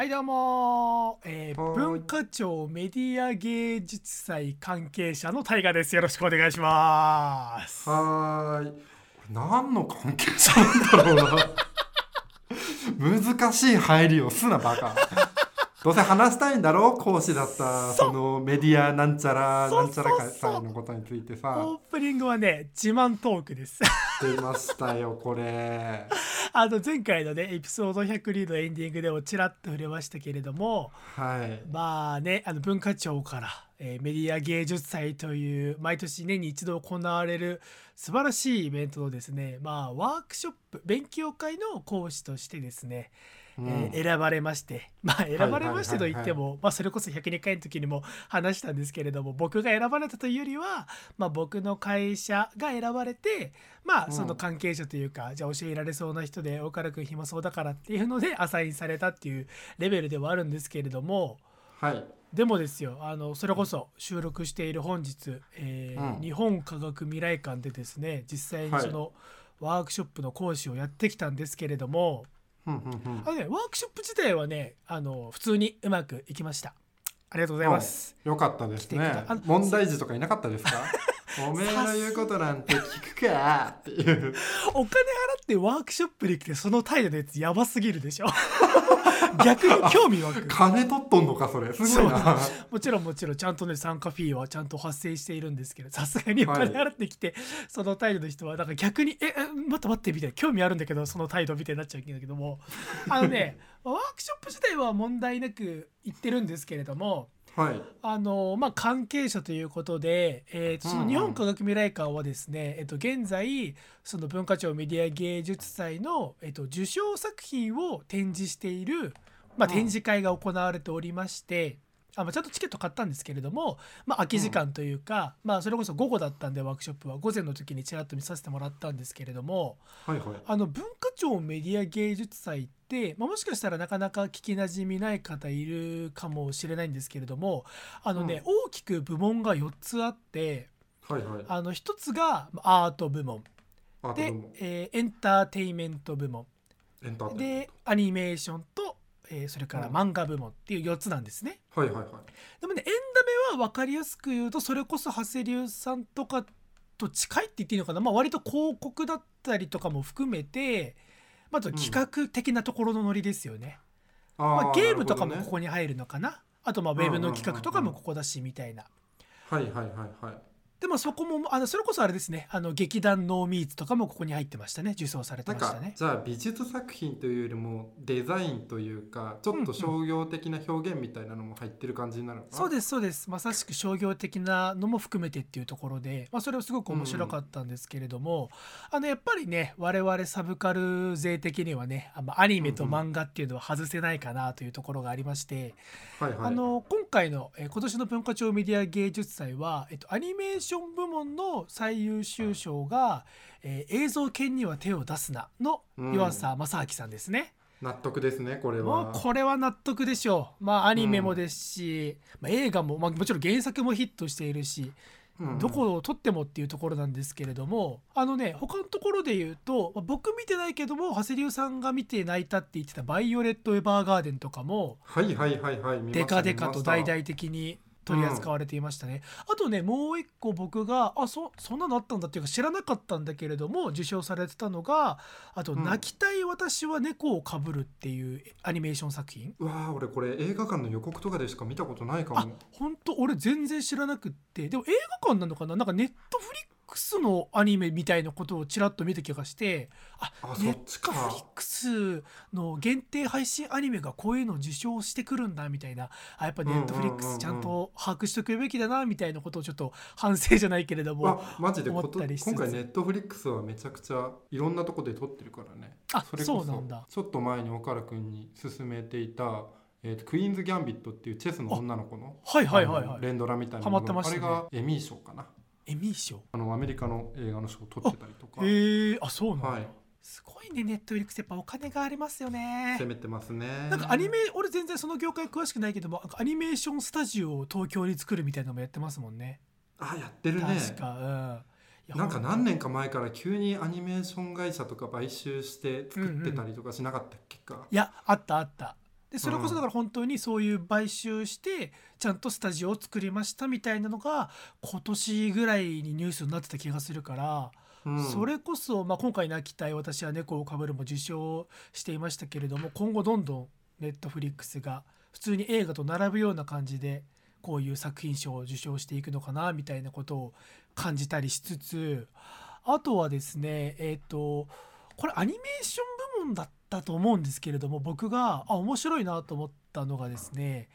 はいどうも、えー文化庁メディア芸術祭関係者の大河ですよろしくお願いしますはーい。何の関係者なんだろうな。難しい入りをすなバカ。どうせ話したいんだろ講師だったそのメディアなんちゃらなんちゃらそうそう会のことについてさオープニングはね自慢トークです出ましたよこれ。あの前回のねエピソード102のエンディングでもちらっと触れましたけれどもはい。まあねあの文化庁から、えーメディア芸術祭という毎年年に一度行われる素晴らしいイベントのですねまあワークショップ勉強会の講師としてですね、うん。えー選ばれまして。まあ選ばれましてと言っても、はまあそれこそ102回の時にも話したんですけれども僕が選ばれたというよりは、まあ、僕の会社が選ばれてまうん。あその関係者というか、じゃあ教えられそうな人で岡田君暇そうだからっていうのでアサインされたっていうレベルではあるんですけれどもはい。でもですよあのそれこそ収録している本日、えーうん。日本科学未来館でですね実際にそのワークショップの講師をやってきたんですけれども、うんうんうん。あのね、ワークショップ自体はねあの普通にうまくいきました。ありがとうございます、よかったですね。問題児とかいなかったですか？おめえの言うことなんて聞くか？っていう。お金払ってワークショップに来てその態度のやつやばすぎるでしょ 逆に興味湧く金取っとんのかそれ。すごいな。もちろんもちろんちゃんとね参加フィーはちゃんと発生しているんですけどさすがにお金払ってきて、その態度の人はなんか逆に「ええ待って待って」みたいな興味あるんだけどその態度みたいになっちゃうんだけどもあのねワークショップ自体は問題なくいってるんですけれどもはい。あのまあ関係者ということで、えーとその日本科学未来館はですね、えっと現在その文化庁メディア芸術祭の、えっと受賞作品を展示している、まあ、うん展示会が行われておりまして、あまあ、ちゃんとチケット買ったんですけれども、まあ、空き時間というか、まあ、それこそ午後だったんでワークショップは。午前の時にちらっと見させてもらったんですけれどもはいはい。あの文化庁メディア芸術祭って、まあ、もしかしたらなかなか聞きなじみない方いるかもしれないんですけれどもあのね、大きく部門が4つあってはいはい。あの1つがまあアート部門。でえーエンターテインメント部門。エンターテインメンでアニメーションと、えーそれからうん漫画部門っていう4つなんですね。ト。はいはいはい。でもねエンタメは分かりやすく言うとそれこそ長谷流さんとかと近いって言っていいのかな、まあ、割と広告だったりとかも含めて、まあ、あと企画的なところのノリですよね。あまあ、ゲームとかもこここに入るのかなあとまあウェブの企画とかもここだしみたいな。はいはいはいはい。でもそこもあのそれこそあれですね。あの劇団ノーミーツとかもここに入ってましたね。受賞されてましたね。じゃあ美術作品というよりもデザインというかちょっと商業的な表現みたいなのも入ってる感じになるのかな？そうですそうです。まさしく商業的なのも含めてっていうところで、まあ、それはすごく面白かったんですけれども、あのやっぱりね我々サブカル勢的にはねあまあアニメと漫画っていうのは外せないかなというところがありまして、はいはい。あの今回の、えー今年の文化庁メディア芸術祭は、えっと、アニメーション部門の最優秀賞が「えー映像犬には手を出すな」のうん湯浅正明さんですね。納得ですねこれもはうこれは納得でしょう。まあアニメもですし、まあ、映画も、まあ、もちろん原作もヒットしているし、うん。どこを撮ってもっていうところなんですけれどもあのね他のところで言うと、まあ僕見てないけども長谷流さんが見て泣いたって言ってた「バイオレット・エヴァーガーデン」とかもはいはいはいはいデカデカと大々的に取り扱われていましたね、あとねもう一個僕があそそんなのあったんだっていうか知らなかったんだけれども受賞されてたのがあと「うん。泣きたい私は猫をかぶる」っていうアニメーション作品。うわー俺これ映画館の予告とかでしか見たことないかあも本当俺全然知らなくって。でも映画館なのかな？なんかネットフリックスのアニメみたいなことをちらっと見た気がしてああそっちか。トフリックスの限定配信アニメがこういうのを受賞してくるんだみたいな。あやっぱネットフリックスちゃんと把握しておくべきだなみたいなことをちょっと反省じゃないけれどもあマジでこと思ったりしつつ。今回ネットフリックスはめちゃくちゃいろんなとこで獲ってるからね。あそれこそそうなんだ。ちょっと前に岡田君に勧めていた、えーとクイーンズ・ギャンビットっていうチェスの女の子のはいはいはいはい。あの連ドラみたいなハマってましたね。あれがエミー賞かなエミー賞。あのアメリカの映画の賞を取ってたりとか。へえあそうなんだ、はい。すごいねネットフリックスやっぱお金がありますよね。攻めてますね。なんかアニメ俺全然その業界詳しくないけどもアニメーションスタジオを東京に作るみたいなのもやってますもんね。あやってるね。確かうん。なんか何年か前から急にアニメーション会社とか買収して作ってたりとかしなかったっけか、いやあったあったでそれこそだから本当にそういう買収してちゃんとスタジオを作りましたみたいなのが今年ぐらいにニュースになってた気がするから、うん。それこそ、まあ、今回泣きたい私は猫をかぶるも受賞していましたけれども今後どんどんネットフリックスが普通に映画と並ぶような感じでこういう作品賞を受賞していくのかなみたいなことを感じたりしつつあとはですねえっ、とこれアニメーション部門だったと思うんですけれども僕があ面白いなと思ったのがですね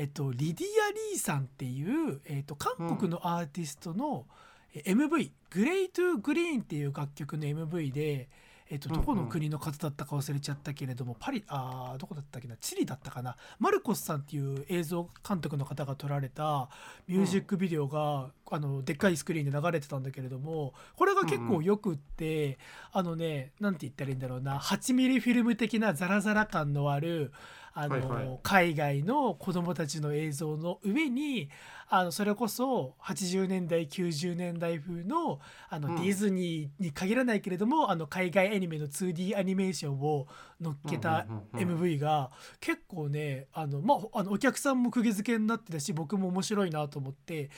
えっと、リディア・リーさんっていう、えっと、韓国のアーティストのえ MV「グレイトゥグリーン」っていう楽曲の MV で、えっと、どこの国の方だったか忘れちゃったけれども、パリあーどこだったっけなチリだったかな。マルコスさんっていう映像監督の方が撮られたミュージックビデオが、あのでっかいスクリーンで流れてたんだけれどもこれが結構よくって、あのねなんて言ったらいいんだろうな8ミリフィルム的なザラザラ感のあるあの、はいはい海外の子供たちの映像の上にあのそれこそ80年代90年代風のあの、うんディズニーに限らないけれどもあの海外アニメの 2D アニメーションを乗っけた MV が結構ねあの、まあ、あのお客さんも釘付けになってたし僕も面白いなと思って。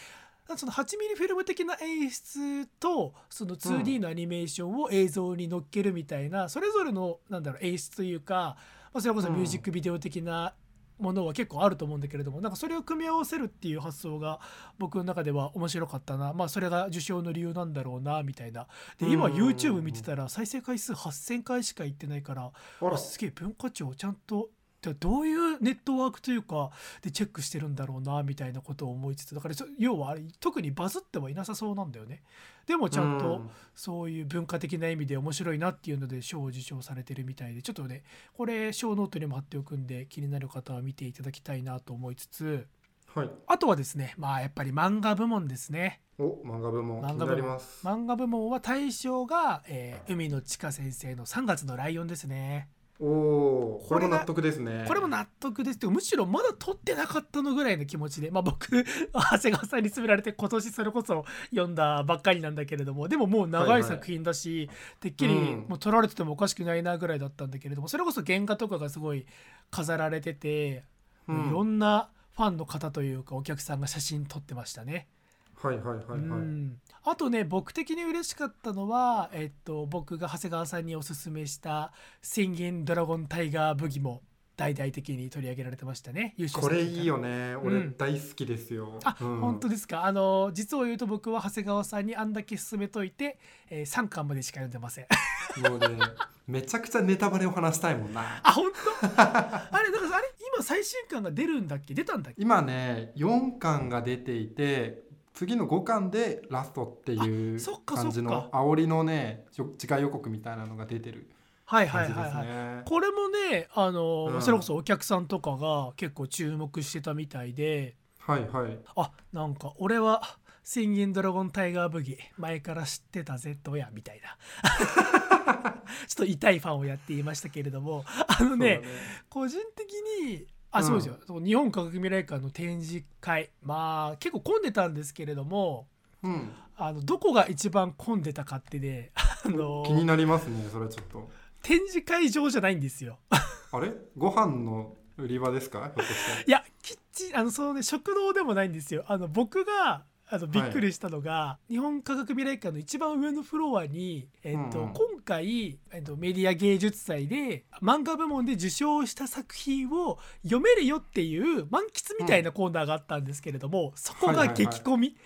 その8ミリフィルム的な演出とその 2D のアニメーションを映像に乗っけるみたいな、それぞれのなんだろう演出というか、まあ、それこそミュージックビデオ的なものは結構あると思うんだけれどもなんかそれを組み合わせるっていう発想が僕の中では面白かったな。まあそれが受賞の理由なんだろうなみたいな。で今 YouTube 見てたら再生回数8,000回しかいってないからあら。あすげえ文化庁ちゃんとでどういうネットワークというかでチェックしてるんだろうなみたいなことを思いつつだから要はあれ特にバズってはいなさそうなんだよねでもちゃんとそういう文化的な意味で面白いなっていうので賞を受賞されてるみたいでちょっとねこれショーノートにも貼っておくんで気になる方は見ていただきたいなと思いつつはいあとはですねまあやっぱり漫画部門ですねお漫画部門漫画部門漫画部門は大賞が、えー羽海野チカ先生の3月のライオンですねおこれも納得ですねこれも納得です。けどむしろまだ獲ってなかったのぐらいの気持ちでまあ僕 長谷川さんに勧められて今年それこそ読んだばっかりなんだけれどもでももう長はいはいい作品だし、てっきりうん。もう撮られててもおかしくないなぐらいだったんだけれどもそれこそ原画とかがすごい飾られてて、うん。いろんなファンの方というかお客さんが写真撮ってましたね。はいはいはいはい、うん。あとね僕的に嬉しかったのは、えっと、僕が長谷川さんにおすすめした「宣言ドラゴンタイガーブギ」も大々的に取り上げられてましたね。これいいよね。うん。俺大好きですよ、あ、うん。本当ですか？あの実を言うと僕は長谷川さんにあんだけ勧めといて、えー、3巻までしか読んでません。もうねめちゃくちゃネタバレを話したいもんな。あ本当？あれだからあれ今最新巻が出るんだっけ？出たんだっけ？今ね4巻が出ていて次の5巻でラストっていうあそっか感じの煽りのね次回予告みたいなのが出てるはいは感じですい。はいはい、ね。これもねあの、うん。それこそお客さんとかが結構注目してたみたいで。はいはい。あなんか俺は「宣言ドラゴンタイガーブギ前から知ってたぜどや」みたいな。ちょっと痛いファンをやっていましたけれども。あのねそうだ個人的にあうんそうですよ、その日本科学未来館の展示会まあ結構混んでたんですけれどもうん。あのどこが一番混んでたかってねあの気になりますねそれはちょっと。展示会場じゃないんですよ。あれ？ご飯の売り場ですか？いやキッチンあのそのね食堂でもないんですよあの僕があのびっくりしたのが、日本科学未来館の一番上のフロアに、えっとうんうん。今回、えっと、メディア芸術祭で漫画部門で受賞した作品を読めるよっていう満喫みたいなコーナーがあったんですけれども、そこが激混み、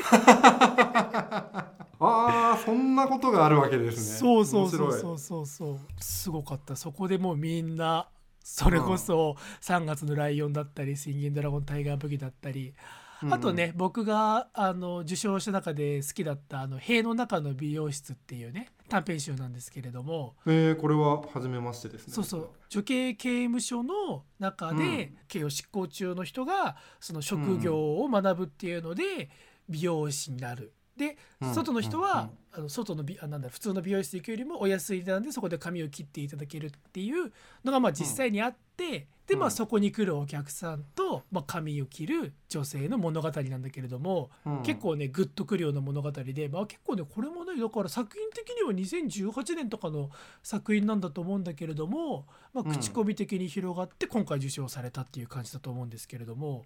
ああそんなことがあるわけですね。そうそうそうそうそうそう。すごかった。そこでもうみんなそれこそ3月のライオンだったり「宣言ドラゴンタイガーブギ」だったりあとね、僕があの受賞した中で好きだった「あの塀の中の美容室」っていうね短編集なんですけれども、うん。えー、これは初めましてですね。そうそう女系刑務所の中うでん刑を執行中の人がその職業を学ぶっていうので美容師になる。でうん外の人うんは、あの外の美あなんだ普通の美容室行くよりもお安い値段でそこで髪を切っていただけるっていうのがまあ実際にあっってで、まあ、うん。そこに来るお客さんと、まあ、髪を切る女性の物語なんだけれども、うん。結構ねグッとくるような物語で、まあ、結構ねこれもねだから作品的には2018年とかの作品なんだと思うんだけれども、まあ、うん。口コミ的に広がって今回受賞されたっていう感じだと思うんですけれども、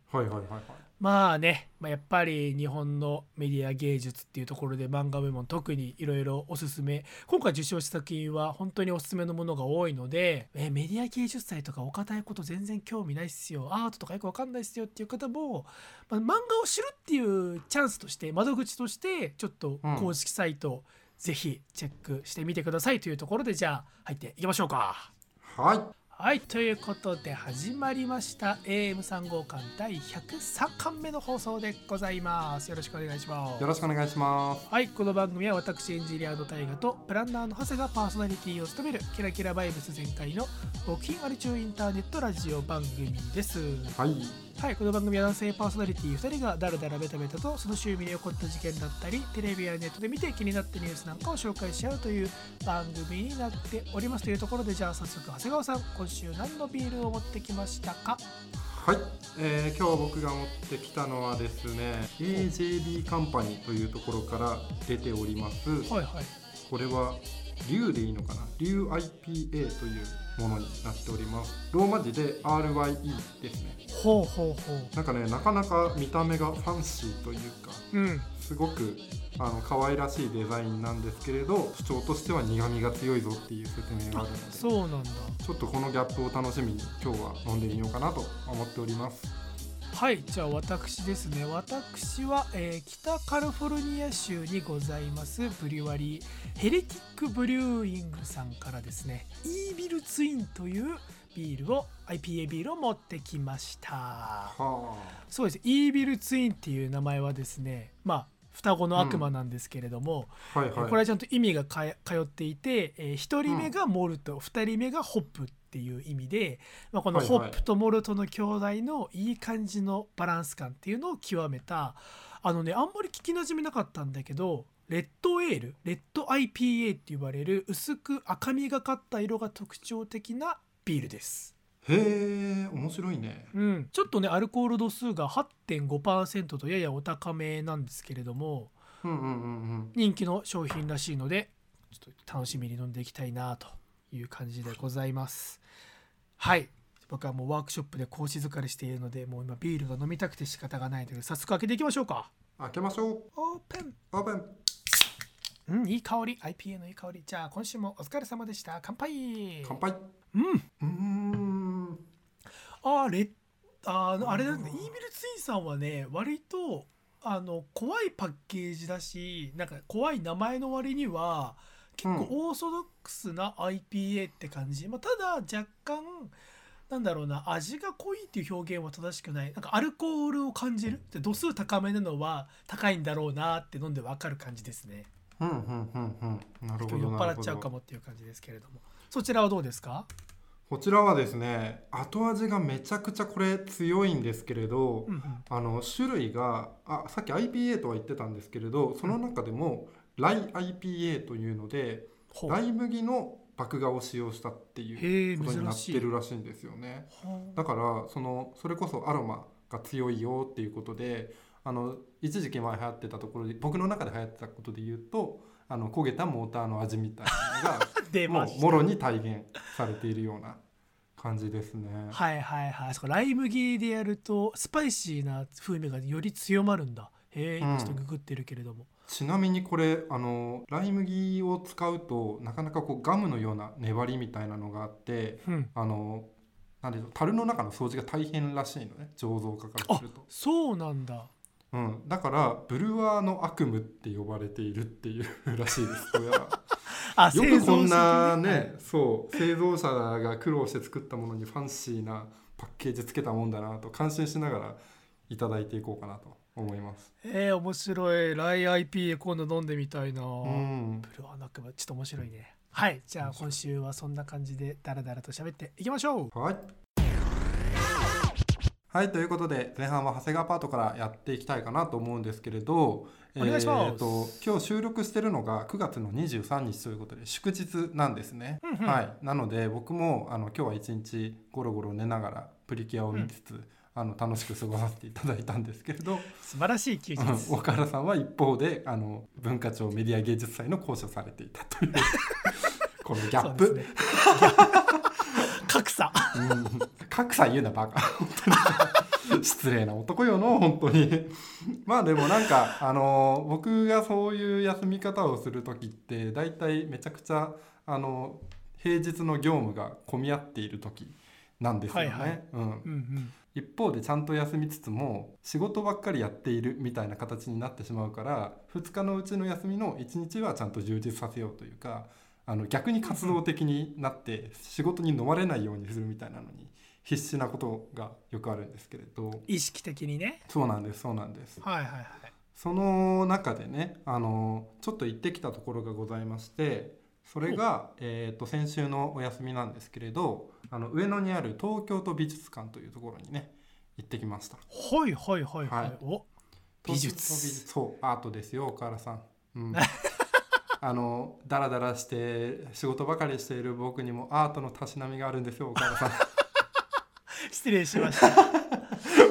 まあね、まあ、やっぱり日本のメディア芸術っていうところで漫画部門特にいろいろおすすめ。今回受賞した作品は本当におすすめのものが多いのでえメディア芸術祭とかお堅いこと全然興味ないっすよ。アートとかよくわかんないっすよっていう方も、まあ、漫画を知るっていうチャンスとして窓口としてちょっと公式サイト、ぜひチェックしてみてくださいというところでじゃあ入っていきましょうか。はいはいということで始まりました。AM3 号館第103巻目の放送でございます。よろしくお願いします。よろしくお願いします。はいこの番組は私エンジニアの大河とプランナーの長谷がパーソナリティを務めるキラキラバイブス全開の募金アルチューインターネットラジオ番組です。はいはい、この番組は男性パーソナリティ2人がだらだらベタベタとその周囲に起こった事件だったりテレビやネットで見て気になったニュースなんかを紹介し合うという番組になっております。というところでじゃあ早速長谷川さん今週何のビールを持ってきましたか？はい、えー今日僕が持ってきたのはですね AJB カンパニーというところから出ております。はいはい。これは龍でいいのかな？龍 IPA というものになっております。ローマ字で RYE ですね。ほうほうほう。なんかねなかなか見た目がファンシーというかうん。すごくあの可愛らしいデザインなんですけれど主張としては苦味が強いぞっていう説明があるのでちそうなんだ。ょっとこのギャップを楽しみに今日は飲んでみようかなと思っておりますはいじゃあ私ですね。私は、えー北カリフォルニア州にございますブリュワリーヘレティックブリューイングさんからですねイービルツインというビールを IPA ビールを持ってきました。はそうです。イービルツインっていう名前はですねまあ双子の悪魔なんですけれども、あはいはい。これはちゃんと意味が通っていて、え1人目がモルト、2人目がホップっていう意味で、まあ、このホップとモルトの兄弟のいい感じのバランス感っていうのを極めたあのねあんまり聞きなじみなかったんだけどレッドエールレッド IPA って呼ばれる薄く赤みがかった色が特徴的なビールです。へえ面白いね。うん、ちょっとねアルコール度数が8.5%とややお高めなんですけれどもうんうんうんうん。人気の商品らしいのでちょっと楽しみに飲んでいきたいなという感じでございます。はい。僕はもうワークショップで講師疲れしているのでもう今ビールが飲みたくて仕方がないので早速開けていきましょうか。開けましょう。オープン。オープン。うんいい香り。IPA のいい香り。じゃあ今週もお疲れ様でした。乾杯。乾杯。うん。うーん。あーレッあーあれだ。イービルツインさんはね割とあの怖いパッケージだしなんか怖い名前の割には結構オーソドックスな IPA って感じ、まあ、ただ若干なんだろうな味が濃いっていう表現は正しくない。なんかアルコールを感じる。で度数高めなのは高いんだろうなって飲んで分かる感じですね。うんうんうんうん。なるほど酔っ払っちゃうかど。もっていう感じですけれども。そちらはどうですか？こちらはですね後味がめちゃくちゃこれ強いんですけれど、うんうん。あの種類があさっき IPA とは言ってたんですけれどその中でもライ IPA というのでライ麦の麦芽を使用したっていうことになっているらしいんですよね。だからそのそれこそアロマが強いよっていうことであの一時期前流行ってたところで僕の中で流行ってたことで言うとあの焦げたモーターの味みたいなのが もうもろに体現されているような感じですね。はいはいはい。そライ麦でやるとスパイシーな風味がより強まるんだ。へえうん今ちょっとググってるけれども、ちなみにこれあのライ麦を使うとなかなかこうガムのような粘りみたいなのがあってうん、あのなんでしょう樽の中の掃除が大変らしいのね醸造家からすると、そうなんだ。うん、だからブルワーの悪夢って呼ばれているっていうらしいです よくこんなね。そう製造者が苦労して作ったものにファンシーなパッケージつけたもんだなと感心しながらいただいていこうかなと思います。えー、面白い。ライ IPA 今度飲んでみたいな、うん。ブルワーナックちょっと面白いね。はい。じゃあ今週はそんな感じでダラダラと喋っていきましょう。はい。はいということで前半は長谷川パートからやっていきたいかなと思うんですけれどお願いします。えーと今日収録してるのが9月の23日ということで祝日なんですね、うんうん。はい。なので僕もあの今日は一日ゴロゴロ寝ながらプリキュアを見つつ、あの楽しく過ごさせていただいたんですけれど素晴らしい休日。うん岡原さんは一方であの文化庁メディア芸術祭の講師をされていたという このギャップ、ね。格差。うん。格差言うなバカ。本当に。失礼な男よの本当に。まあでもなんかあの僕がそういう休み方をする時って大体めちゃくちゃあの平日の業務が混み合っている時なんですよね、はいはい。うん、うんうん一方でちゃんと休みつつも仕事ばっかりやっているみたいな形になってしまうから2日のうちの休みの1日はちゃんと充実させようというかあの逆に活動的になって仕事に飲まれないようにするみたいなのに必死なことがよくあるんですけれど。意識的にね。そうなんですそうなんです。はいはいはい。その中でねあのちょっと行ってきたところがございましてそれが、えー、と先週のお休みなんですけれどあの上野にある東京都美術館というところにね行ってきました。はいはいはいはい、はい。お美術。そうアートですよ岡原さん、うん、あのダラダラして仕事ばかりしている僕にもアートのたしなみがあるんですよ岡原さ 失礼しました。ん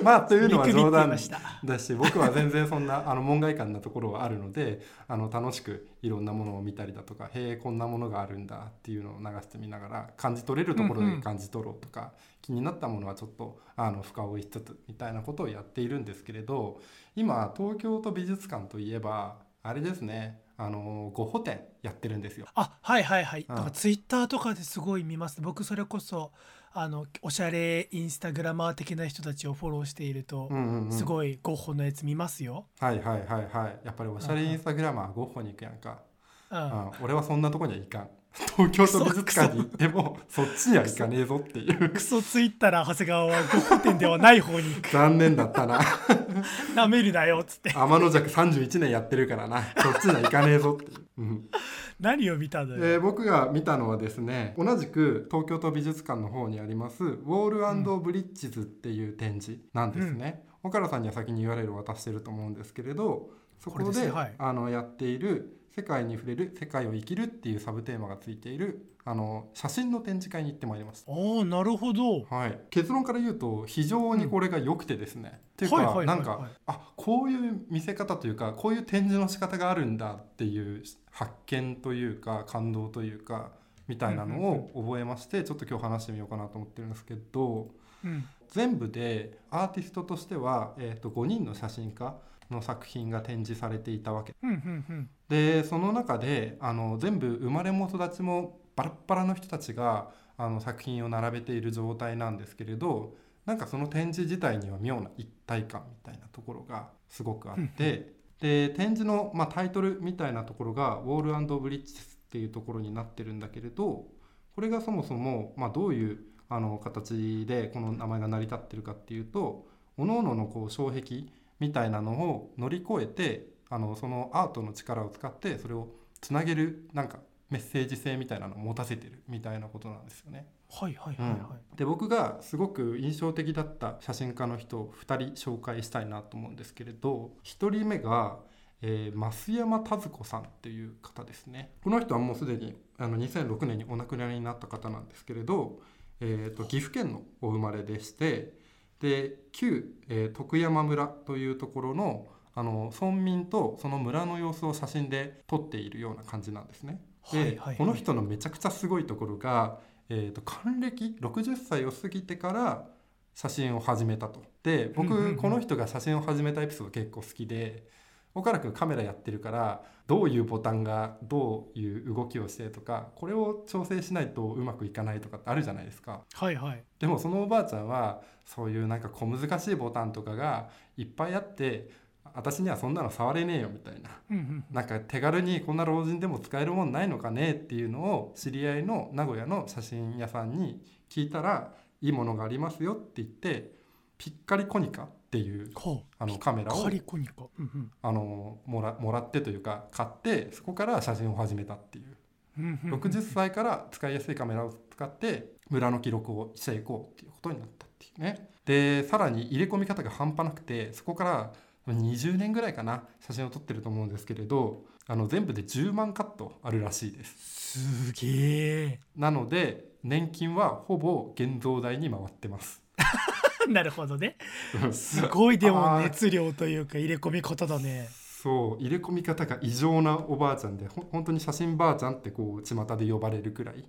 まあというのは冗談だし僕は全然そんなあの門外漢なところはあるので あの楽しくいろんなものを見たりだとかへえこんなものがあるんだっていうのを流してみながら感じ取れるところうんうんで感じ取ろうとか、気になったものはちょっとあの深追いしつつみたいなことをやっているんですけれど今東京都美術館といえばあれですねあのゴッホ展やってるんですよ。あはいはいはい、うん。だからツイッターとかですごい見ます。僕それこそあのおしゃれインスタグラマー的な人たちをフォローしていると、うんうんうん。すごいゴッホのやつ見ますよ、はいはいはいはい。やっぱりおしゃれインスタグラマーはゴッホに行くやんか、うん。うん、俺はそんなとこには行かん東京都美術館に行ってもそっちには行かねえぞっていう。クソツイッター長谷川はゴッホ店ではない方に。行く残念だったな。なめるなよっつって。天の弱31年やってるからな。そっちには行かねえぞっていう、うん。何を見たのよ、で僕が見たのはですね同じく東京都美術館の方にありますウォールブリッジズっていう展示なんですね、岡原さんには先に URL を渡してると思うんですけれどそこではい。あのやっている「世界に触れる世界を生きる」っていうサブテーマがついているあの写真の展示会に行ってまいりました。ああなるほど。はい、結論から言うと非常にこれが良くてですね、っていうか、はいはいなんかあこういう見せ方というかこういう展示の仕方があるんだっていう発見というか感動というかみたいなのを覚えましてちょっと今日話してみようかなと思ってるんですけどうん。全部でアーティストとしては、えー、と5人の写真家の作品が展示されていたわけ。うんうんうん。でその中であの全部生まれも育ちもバラッバラの人たちがあの作品を並べている状態なんですけれどなんかその展示自体には妙な一体感みたいなところがすごくあってで展示の、まあ、タイトルみたいなところが「ウォールブリッジス」っていうところになってるんだけれどこれがそもそも、まあ、どういうあの形でこの名前が成り立ってるかっていうと各々のこう障壁みたいなのを乗り越えてあのそのアートの力を使ってそれをつなげるなんかメッセージ性みたいなのを持たせてるみたいなことなんですよね。はいはいはいはい、で僕がすごく印象的だった写真家の人を2人紹介したいなと思うんですけれど1人目が、えー増山田子さんっていう方ですね。この人はもうすでにあの2006年にお亡くなりになった方なんですけれど、えー、と岐阜県のお生まれでしてで旧、えー徳山村というところのあの村民とその村の様子を写真で撮っているような感じなんですね。で、はいはいはいこの人のめちゃくちゃすごいところが、えー、と還暦？60歳を過ぎてから写真を始めたと。で僕、うんうんうんこの人が写真を始めたエピソード結構好きで岡原君カメラやってるからどういうボタンがどういう動きをしてとかこれを調整しないとうまくいかないとかってあるじゃないですか。はいはい。でもそのおばあちゃんはそういうなんか小難しいボタンとかがいっぱいあって私にはそんなの触れねえよみたいな。うんうん。なんか手軽にこんな老人でも使えるもんないのかねっていうのを知り合いの名古屋の写真屋さんに聞いたらいいものがありますよって言ってピッカリコニカっていうあのカメラをもらもらってというか買ってそこから写真を始めたっていう。うんうんうん60歳から使いやすいカメラを使って村の記録をしていこうっていうことになったっっていうね。でさらに入れ込み方が半端なくてそこから20年ぐらいかな写真を撮ってると思うんですけれどあの全部で10万カットあるらしいです。すげえ。なので年金はほぼ現像代に回ってます なるほどね。すごいでも熱量というか入れ込み方だね。そう。入れ込み方が異常なおばあちゃんでほ本当に写真ばあちゃんってこう巷で呼ばれるくらい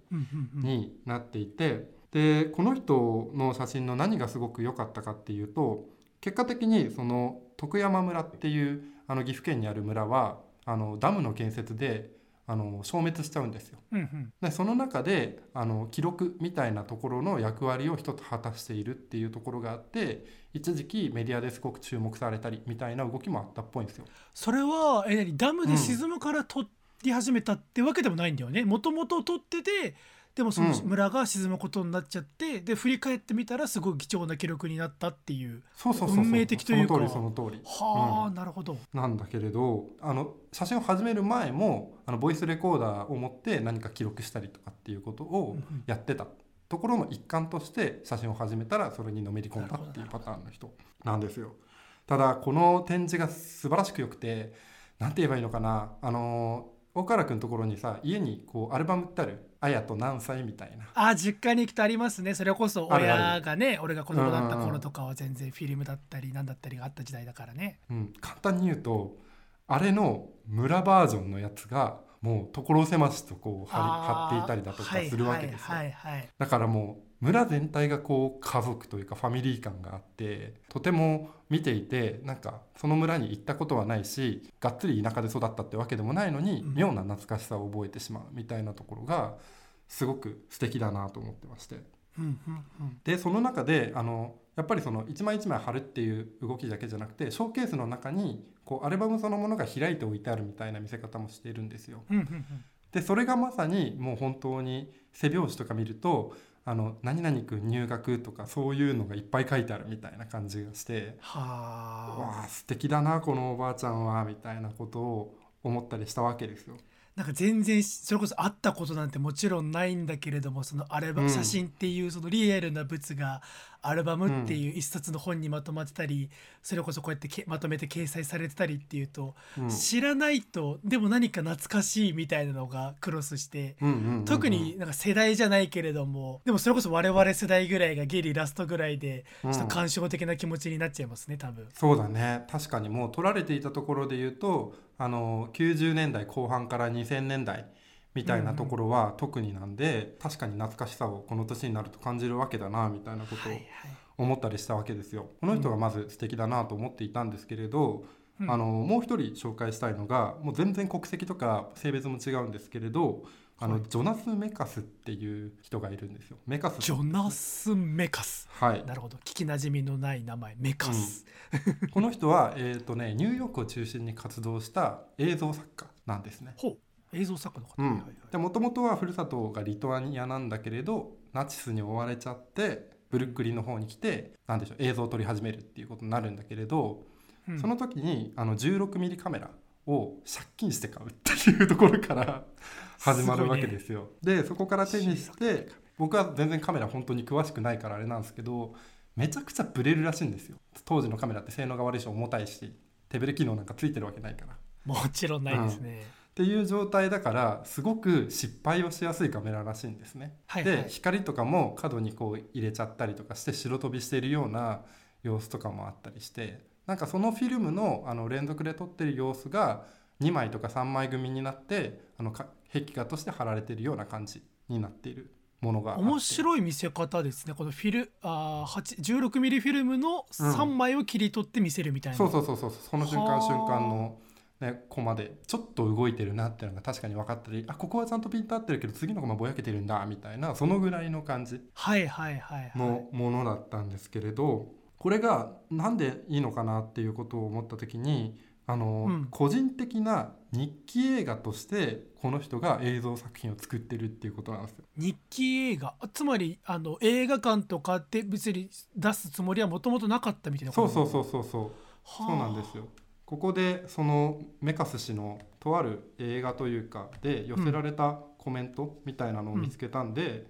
になっていて、でこの人の写真の何がすごく良かったかっていうと結果的にその徳山村っていうあの岐阜県にある村はあのダムの建設であの消滅しちゃうんですよ。うんうんでその中であの記録みたいなところの役割を一つ果たしているっていうところがあって一時期メディアですごく注目されたりみたいな動きもあったっぽいんですよ。それはえ何？ダムで沈むから撮り始めたってわけでもないんだよねもともと撮っててでもそのうん。村が沈むことになっちゃって、で振り返ってみたらすごい貴重な記録になったっていう運命的というか。その通りその通り。はあ、うん。なるほど。なんだけれどあの写真を始める前もあのボイスレコーダーを持って何か記録したりとかっていうことをうんうん。やってたところの一環として写真を始めたらそれにのめり込んだっていうパターンの人なんですよ。ただこの展示が素晴らしく良くて何て言えばいいのかな。あの大河原君のところにさ家にこうアルバムってある「あやと何歳」みたいな。あ実家に行くとありますね。それこそ親がね俺が子供だった頃とかは全然フィルムだったり何だったりがあった時代だからね。うん、簡単に言うとあれの村バージョンのやつがもう所狭しとこう貼っていたりだとかするわけですよ。はいはいはいはい。だからもう村全体がこう家族というかファミリー感があってとても見ていてなんかその村に行ったことはないしがっつり田舎で育ったってわけでもないのに、うん。妙な懐かしさを覚えてしまうみたいなところがすごく素敵だなと思ってまして。うんうんうん。でその中であのやっぱりその一枚一枚貼るっていう動きだけじゃなくてショーケースの中にこうアルバムそのものが開いておいてあるみたいな見せ方もしているんですよ。うんうんうん。でそれがまさにもう本当に背表紙とか見るとあの何々くん入学とかそういうのがいっぱい書いてあるみたいな感じがしてはあわあ素敵だなこのおばあちゃんはみたいなことを思ったりしたわけですよ。なんか全然それこそ会ったことなんてもちろんないんだけれどもそのアルバム、うん写真っていうそのリアルな物がアルバムっていう一冊の本にまとまってたり、それこそこうやってけまとめて掲載されてたりっていうと、うん。知らないとでも何か懐かしいみたいなのがクロスして、うんうんうんうん特になんか世代じゃないけれどもでもそれこそ我々世代ぐらいがギリラストぐらいでちょっと感傷的な気持ちになっちゃいますね多分。そうだね。確かにもう撮られていたところで言うとあの90年代後半から2000年代みたいなところは特になんで、確かに懐かしさをこの年になると感じるわけだなみたいなことを思ったりしたわけですよ。この人がまず素敵だなと思っていたんですけれど、うん。あのもう一人紹介したいのがもう全然国籍とか性別も違うんですけれどあの、はい。ジョナス・メカスっていう人がいるんですよ。メカス。ジョナス・メカス。はい。なるほど。聞きなじみのない名前メカス、この人は、えーとね、ニューヨークを中心に活動した映像作家なんですね。ほう映像作家の方、うん。でもともとはふるさとがリトアニアなんだけれどナチスに追われちゃってブルックリンの方に来てなんでしょう映像を撮り始めるっていうことになるんだけれど、うん。その時にあの16ミリカメラを借金して買うっていうところから 始まるわけですよ。でそこから手にして僕は全然カメラ本当に詳しくないからあれなんですけどめちゃくちゃブレるらしいんですよ。当時のカメラって性能が悪いし重たいし手ブレ機能なんかついてるわけないから。もちろんないですね、っていう状態だからすごく失敗をしやすいカメラらしいんですね。はいはい。で光とかも角にこう入れちゃったりとかして白飛びしているような様子とかもあったりしてなんかそのフィルムのあの連続で撮ってる様子が2枚とか3枚組になってあのか壁画として貼られているような感じになっているものが面白い見せ方ですね。このフィルあー8 16ミリフィルムの3枚を切り取って見せるみたいな、そうそうそうそう。その瞬はあ。間瞬間の、ね、コマで。ちょっと動いてるなっていうのが確かに分かったりあここはちゃんとピント合ってるけど次のコマぼやけてるんだみたいなそのぐらいの感じはいはいはいはい。のものだったんですけれどこれがなんでいいのかなっていうことを思った時にあの、うん。個人的な日記映画としてこの人が映像作品を作ってるっていうことなんですよ。日記映画？あつまりあの映画館とかで別に出すつもりはもともとなかったみたいなそうそううそうそうそう。そそうなんですよ。ここでそのメカス氏のとある映画というかで寄せられたコメントみたいなのを見つけたんで、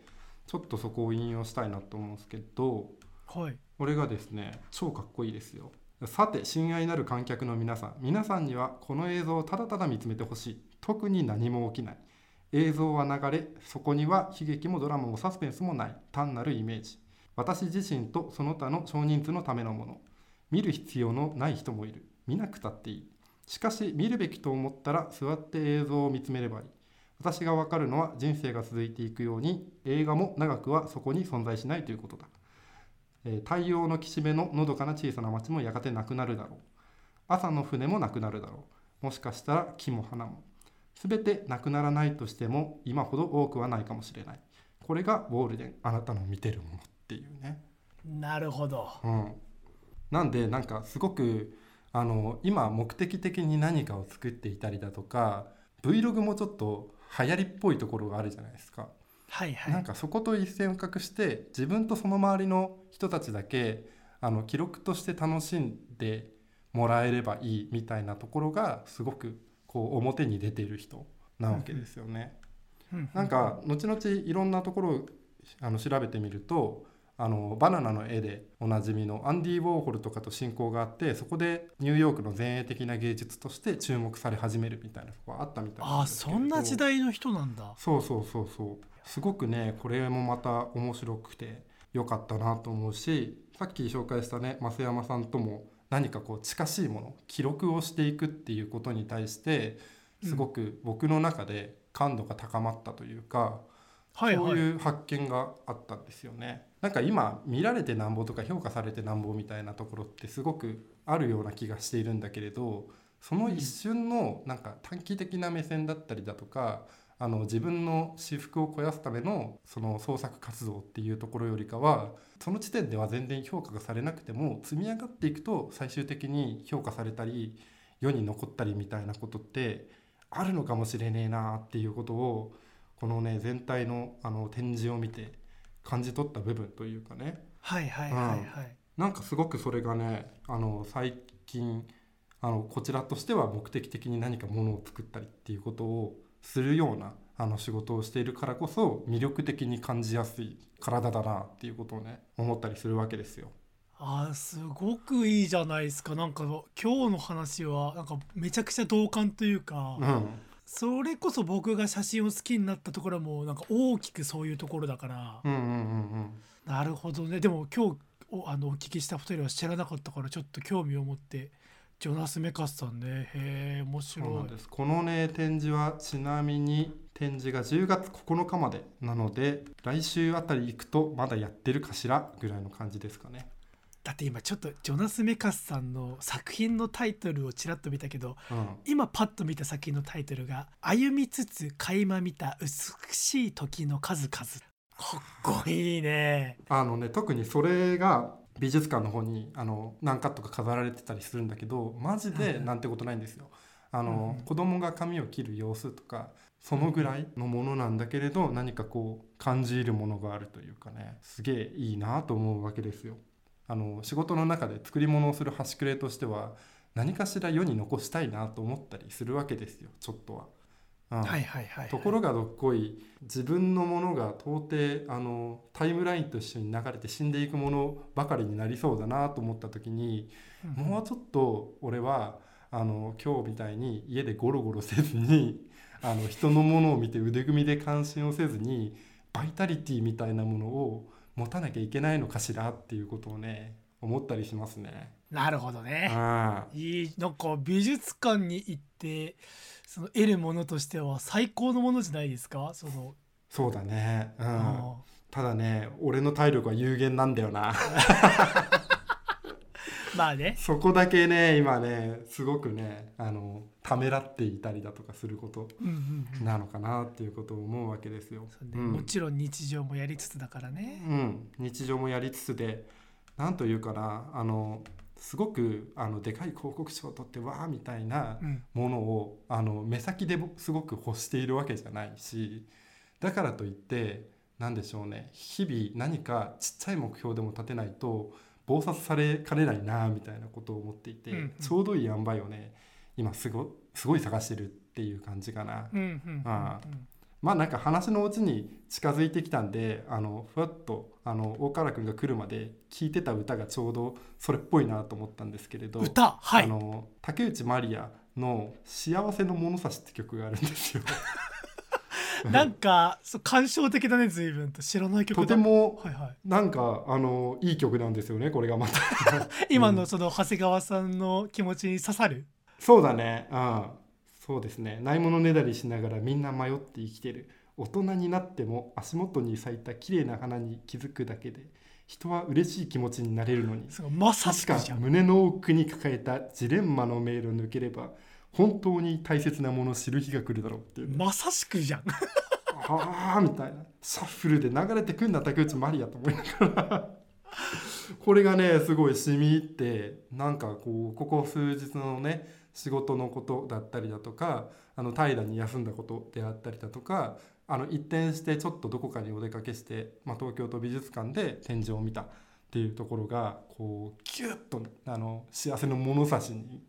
ちょっとそこを引用したいなと思うんですけどはい。俺がですね超かっこいいですよ。さて親愛なる観客の皆さん。皆さんにはこの映像をただただ見つめてほしい。特に何も起きない。映像は流れそこには悲劇もドラマもサスペンスもない。単なるイメージ。私自身とその他の少人数のためのもの。見る必要のない人もいる見なくたっていい。しかし見るべきと思ったら座って映像を見つめればいい。私が分かるのは人生が続いていくように映画も長くはそこに存在しないということだ。えー太陽の岸辺ののどかな小さな町もやがてなくなるだろう。朝の船もなくなるだろう。もしかしたら木も花も。全てなくならないとしても今ほど多くはないかもしれない。これがウォールデンあなたの見てるものっていうね。なるほど。うん、なんでなんかすごくあの今目的的に何かを作っていたりだとか Vlog もちょっと流行りっぽいところがあるじゃないですか。はいはいなんかそこと一線を画して自分とその周りの人たちだけあの記録として楽しんでもらえればいいみたいなところがすごくこう表に出ている人なわけですよね。うんなんか後々いろんなところをあの調べてみるとあのバナナの絵でおなじみのアンディ・ウォーホルとかと親交があってそこでニューヨークの前衛的な芸術として注目され始めるみたいなとこがあったみたいなんあそんな時代の人なんだ。そうそうそうそう。すごくねこれもまた面白くて良かったなと思うしさっき紹介したね増山さんとも何かこう近しいもの記録をしていくっていうことに対してすごく僕の中で感度が高まったというか、はいはい。そういう発見があったんですよね。なんか今見られてなんぼとか評価されてなんぼみたいなところってすごくあるような気がしているんだけれどその一瞬のなんか短期的な目線だったりだとかあの自分の私服を肥やすためのその創作活動っていうところよりかはその時点では全然評価がされなくても積み上がっていくと最終的に評価されたり世に残ったりみたいなことってあるのかもしれねえなっていうことをこのね全体のあの展示を見て感じ取った部分というかね。はいはいはいはい。なんかすごくそれがねあの最近あのこちらとしては目的的に何かものを作ったりっていうことをするようなあの仕事をしているからこそ魅力的に感じやすい体だなっていうことをね思ったりするわけですよ。あーすごくいいじゃないですか。なんか今日の話はなんかめちゃくちゃ同感というか、うん、それこそ僕が写真を好きになったところもなんか大きくそういうところだから、うんうんうんなるほどね。でも今日おあのお聞きした2人は知らなかったからちょっと興味を持ってジョナス・メカスさんね。へえ面白い。なんです。このね展示はちなみに展示が10月9日までなので来週あたり行くとまだやってるかしらぐらいの感じですかね。だって今ちょっとジョナス・メカスさんの作品のタイトルをちらっと見たけどうん。今パッと見た作品のタイトルが「歩みつつ垣間見た美しい時の数々」かっこいいね。あのね特にそれが美術館の方にあの何カットか飾られてたりするんだけどマジでうん。なんてことないんですよ。あの、うん子供が髪を切る様子とかそのぐらいのものなんだけれど何かこう感じるものがあるというかねすげえいいなと思うわけですよ。あの仕事の中で作り物をする端くれとしては何かしら世に残したいなと思ったりするわけですよちょっとは。うん。はいはいはいところがどっこい自分のものが到底あのタイムラインと一緒に流れて死んでいくものばかりになりそうだなと思った時に、うんもうちょっと俺はあの今日みたいに家でゴロゴロせずに あの人のものを見て腕組みで関心をせずにバイタリティみたいなものを持たなきゃいけないのかしらっていうことをね思ったりしますね。なるほどね。あい。いなんか美術館に行ってその得るものとしては最高のものじゃないですか？その、そうだね、うん、あただね俺の体力は有限なんだよな。ーまあね。そこだけね今ねすごくねあのためらっていたりだとかすることうんうんうん。なのかなっていうことを思うわけですよ。そうん。もちろん日常もやりつつだからね。うん、日常もやりつつでなんというかなあのすごくあのでかい広告賞を取ってわーみたいなうん。ものをあの目先ですごく欲しているわけじゃないしだからといって何でしょうね。日々何かちっちゃい目標でも立てないと暴殺されかねないなみたいなことを思っていて、うんうんちょうどいい塩梅をね今すごすごい探してるっていう感じかな。うんうんうんうんあまあなんか話のうちに近づいてきたんであのふわっとあの大河原君が来るまで聴いてた歌がちょうどそれっぽいなと思ったんですけれど歌？はいあの竹内まりやの「幸せの物差し」って曲があるんですよ。なんかそう感傷的だね随分と。知らない曲だとてもはいはい。なんかあのいい曲なんですよねこれがまた。今のその長谷川さんの気持ちに刺さる。そうだね。うんそうですね。ないものねだりしながらみんな迷って生きてる。大人になっても足元に咲いた綺麗な花に気づくだけで人は嬉しい気持ちになれるのに。まさし確か胸の奥に抱えたジレンマの迷路を抜ければ本当に大切なものを知る日が来るだろうっていう。ね、まさしくじゃん。ああみたいな。シャッフルで流れてくんだ竹内まりやと思いながら。これがねすごい染み入ってなんかこうここ数日のね仕事のことだったりだとかあの平に休んだことであったりだとかあの一転してちょっとどこかにお出かけして、まあ、東京都美術館で展示を見たっていうところがこうギュッとあの幸せの物差しに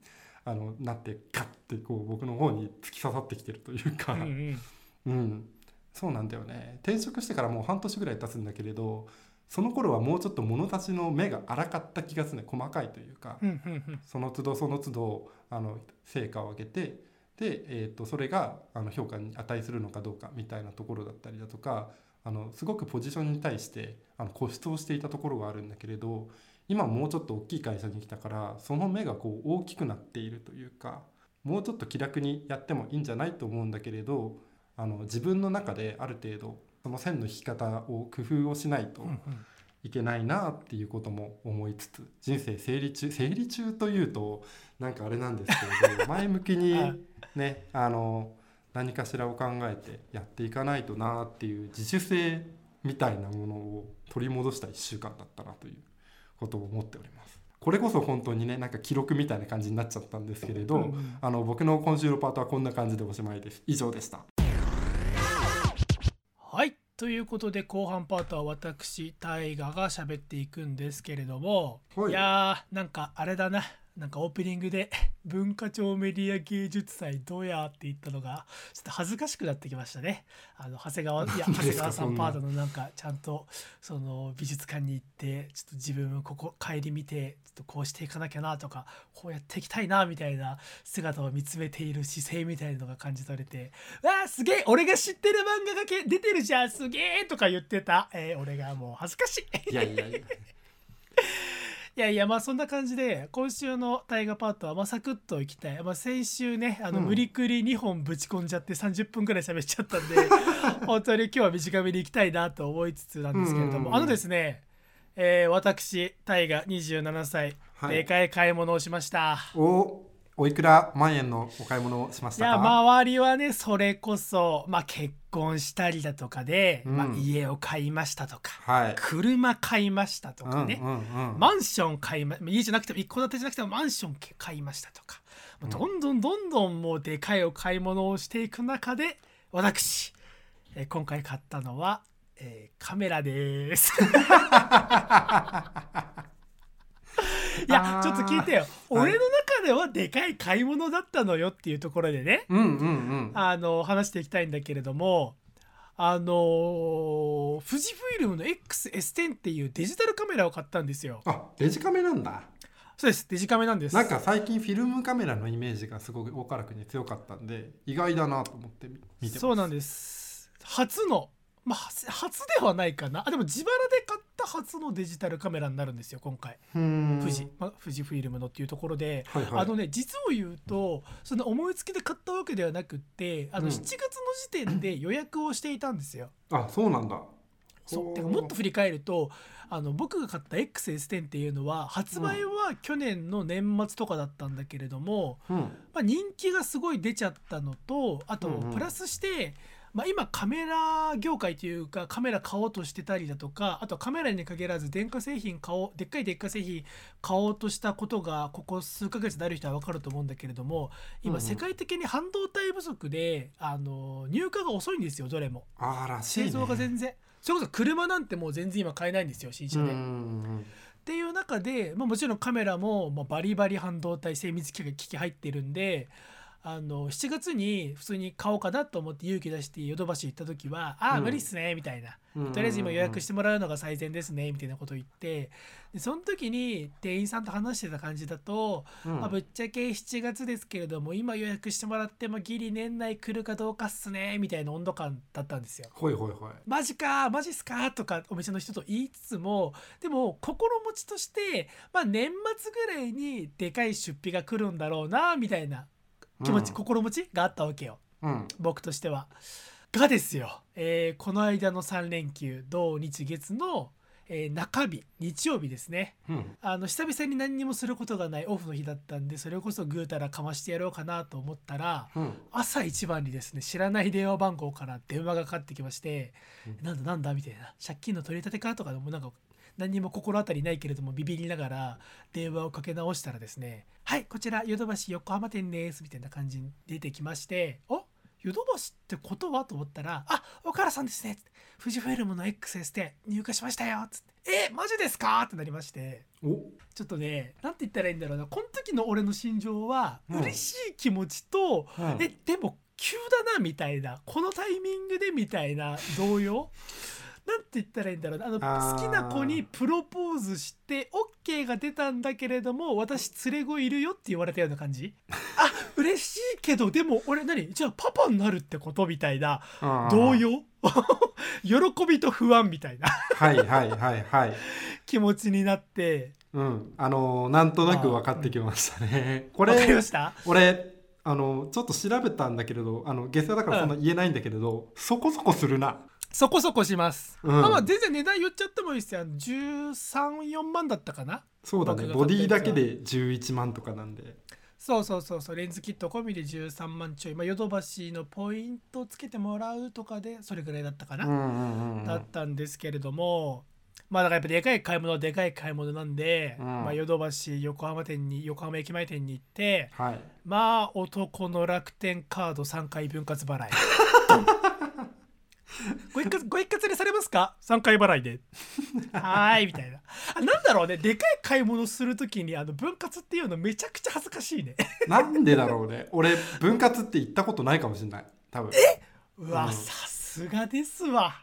あのなってガッてこう僕の方に突き刺さってきてるというか。うんうん。うん、そうなんだよね。転職してからもう半年ぐらい経つんだけれどその頃はもうちょっと物たちの目が荒かった気がするね。細かいというか、うんうんうん。その都度その都度あの成果を上げて。で、えー、とそれがあの評価に値するのかどうかみたいなところだったりだとかあのすごくポジションに対してあの固執をしていたところがあるんだけれど今もうちょっと大きい会社に来たからその目がこう大きくなっているというかもうちょっと気楽にやってもいいんじゃないと思うんだけれどあの自分の中である程度その線の引き方を工夫をしないといけないなっていうことも思いつつ人生整理中整理中というとなんかあれなんですけれど 前向きにはい。ねあの何かしらを考えてやっていかないとなっていう自主性みたいなものを取り戻した1週間だったなということを思っております。これこそ本当にねなんか記録みたいな感じになっちゃったんですけれど、うんうんあの僕の今週のパートはこんな感じでおしまいです。以上でした。はいということで後半パートは私大河が喋っていくんですけれども、はいいやーなんかあれだななんかオープニングで 文化庁メディア芸術祭どうやって言ったのがちょっと恥ずかしくなってきましたね。あの長谷川いや長谷川さんパートのなんかちゃんとその美術館に行ってちょっと自分をここ帰り見てちょっとこうしていかなきゃなとかこうやっていきたいなみたいな姿を見つめている姿勢みたいなのが感じ取れて「わあすげえ俺が知ってる漫画がけ出てるじゃんすげえ!」とか言ってた、えー俺がもう恥ずかしい。いやいやいや。いやいやまあそんな感じで今週の大河パートはまあサクッといきたい、まあ、先週ねあのうん。無理くり2本ぶち込んじゃって30分くらい喋っちゃったんで 本当に今日は短めにいきたいなと思いつつなんですけれども、うんうんうん。あのですね、えー私大河27歳、はい。でかい買い物をしました。おおいくら万円のお買い物をしましいやたか周りはねそれこそ、まあ、結婚したりだとかで、うん。まあ、家を買いましたとかはい。車買いましたとかね、うんうんうん。マンション買いま家じゃなくても一戸建てじゃなくてもマンション買いましたとか、もうどんどんどんどんもうでかいお買い物をしていく中で私、えー今回買ったのは、えーカメラです。いやちょっと聞いてよ、はい俺の中ではでかい買い物だったのよっていうところでねうんうんうん。あの話していきたいんだけれどもあのー富士フイルムの XS10 っていうデジタルカメラを買ったんですよ。あデジカメなんだ。そうですデジカメなんです。なんか最近フィルムカメラのイメージがすごく大原君に強かったんで意外だなと思って見見て。そうなんです初のまあ初初ではないかなあでも自腹で買った初のデジタルカメラになるんですよ今回富士、まあ、富士フイルムのっていうところで、はいはい。あのね実を言うとその思いつきで買ったわけではなくってあのうん7月の時点で予約をしていたんですよ。あそうなんだ。そうてかもっと振り返るとあの僕が買った XS10 っていうのは発売は去年の年末とかだったんだけれども、うん。まあ、人気がすごい出ちゃったのとあとうんうんプラスして、まあ、今カメラ業界というかカメラ買おうとしてたりだとかあとはカメラに限らず電化製品買おうでっかい電化製品買おうとしたことがここ数ヶ月である人は分かると思うんだけれども今世界的に半導体不足であの入荷が遅いんですよどれも。製造が全然。それこそ車なんてもう全然今買えないんですよ新車で。っていう中で、まあ、もちろんカメラも、まあ、バリバリ半導体精密機器機器入ってるんであの7月に普通に買おうかなと思って勇気出してヨドバシ行った時は「ああうん。無理っすね」みたいな、うんとりあえず今予約してもらうのが最善ですねみたいなことを言ってでその時に店員さんと話してた感じだと、うん。まあ、ぶっちゃけ7月ですけれども今予約してもらってもギリ年内来るかどうかっすねみたいな温度感だったんですよ。ほいほいほい。マジかマジっすかとかお店の人と言いつつもでも心持ちとして、まあ、年末ぐらいにでかい出費が来るんだろうなみたいな気持ち、うん。心持ちがあったわけよ。うん。僕としては。がですよ、えーこの間の3連休土日月の、えー中日日曜日ですね。うん。あの久々に何にもすることがないオフの日だったんでそれこそぐうたらかましてやろうかなと思ったらうん。朝一番にですね知らない電話番号から電話がかかってきましてうん「なんだなんだ?」みたいな「借金の取り立てか?」とかでもなんか何にも心当たりないけれどもビビりながら電話をかけ直したらですね「はいこちらヨドバシ横浜店です」みたいな感じに出てきまして「おヨドバシってことは?」と思ったら「あ岡原さんですね」つって「富士フイルムの XS で入荷しましたよ」つって「えマジですか?」ってなりまして。おちょっとね、なんて言ったらいいんだろうな、この時の俺の心情は、うん嬉しい気持ちと、うんえ、でも、急だな、みたいな、このタイミングでみたいな動揺なんて言ったらいいんだろうな、あの、好きな子にプロポーズして、OK が出たんだけれども、私、連れ子いるよって言われたような感じ？あ、嬉しいけど、でも、俺何？じゃあ、パパになるってことみたいな、動揺 喜びと不安みたいな。はいはいはいはい。気持ちになって、うん。あのーなんとなく分かってきましたね。こわかりまれした？俺あのちょっと調べたんだけれどあの下世だからそんな言えないんだけれど、そこそこするなそこそこします。うんまあまあ全然値段言っちゃってもいいですよ。13、4万だったかなそうだねボディだけで11万とかなんでそうそうそうそう。レンズキット込みで13万ちょい。まあヨドバシのポイントつけてもらうとかでそれぐらいだったかな、うんうんうんだったんですけれども、まあだからやっぱでかい買い物はでかい買い物なんで、うんまあヨドバシ横浜店に、横浜駅前店に行って、はいまあ男の楽天カード3回分割払い。ご一括ご一括にされますか ?3 回払いで。はーいみたいな。あなんだろうね、でかい買い物するときにあの分割っていうのめちゃくちゃ恥ずかしいね。なんでだろうね。俺分割って言ったことないかもしれない。多分。うわ、うん。さすがですわ。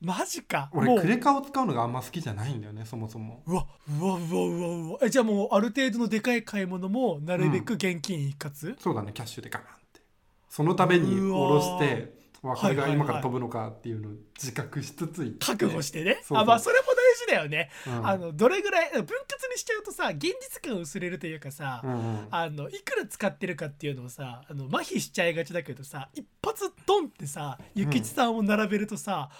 マジか。も俺う。クレカを使うのがあんま好きじゃないんだよねそもそも。うわうわうわうわうわ。えじゃあもうある程度のでかい買い物もなるべく現金一括、そうだねキャッシュでガーンって。そのために下ろしてわこれが今から飛ぶのかっていうのを自覚しつつ覚悟してね。あまあそれも大事だよね、うん。あのどれぐらい分割にしちゃうとさ現実感薄れるというかさ、うんうん。あのいくら使ってるかっていうのをさあの麻痺しちゃいがちだけどさ一発ドンってさ諭吉さんを並べるとさ、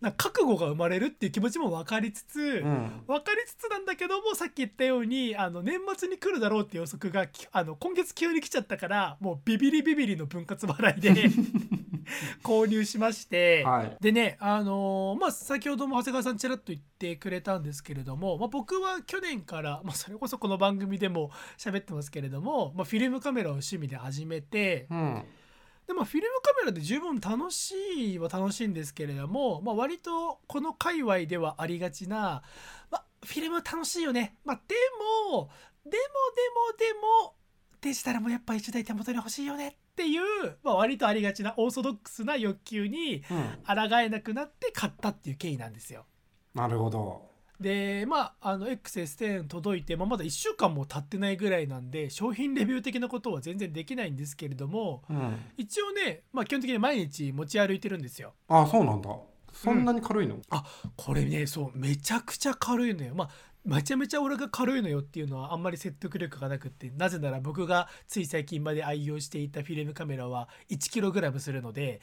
なんか覚悟が生まれるっていう気持ちも分かりつつ、うん。分かりつつなんだけどもさっき言ったようにあの年末に来るだろうって予測がきあの今月急に来ちゃったからもうビビリビビリの分割払いで 購入しまして、はい。でねあのーまあ先ほども長谷川さんちらっと言ってくれたんですけれども、まあ、僕は去年から、まあ、それこそこの番組でも喋ってますけれども、まあ、フィルムカメラを趣味で始めて、うん。でまあ、フィルムカメラで十分楽しいは楽しいんですけれども、まあ、割とこの界隈ではありがちな、まあ、フィルム楽しいよね、まあ、でもでもでもでもデジタルもやっぱ一台手元に欲しいよね。っていう、まあ、割とありがちなオーソドックスな欲求にうん抗えなくなって買ったっていう経緯なんですよ。なるほどでまああの XS10 届いて、まあ、まだ1週間も経ってないぐらいなんで商品レビュー的なことは全然できないんですけれどもうん一応ね、まあ、基本的に毎日持ち歩いてるんですよ。あそうなんだそんなに軽いの、これねそうめちゃくちゃ軽いのよ。まあめちゃめちゃ俺が軽いのよっていうのはあんまり説得力がなくってなぜなら僕がつい最近まで愛用していたフィルムカメラは 1kg するので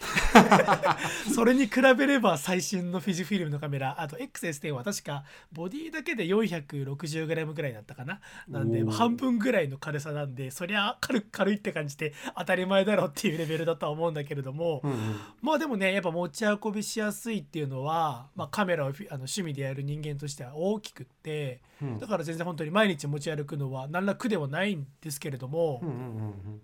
それに比べれば最新のフィジフィルムのカメラあと XS10 は確かボディだけで 460g ぐらいだったかな。なんで半分ぐらいの軽さなんでそりゃ軽軽いって感じで当たり前だろうっていうレベルだとは思うんだけれども、うんうん。まあでもねやっぱ持ち運びしやすいっていうのは、まあ、カメラをあの趣味でやる人間としては大きくってうんだから全然本当に毎日持ち歩くのは何ら苦ではないんですけれども、うんうんうん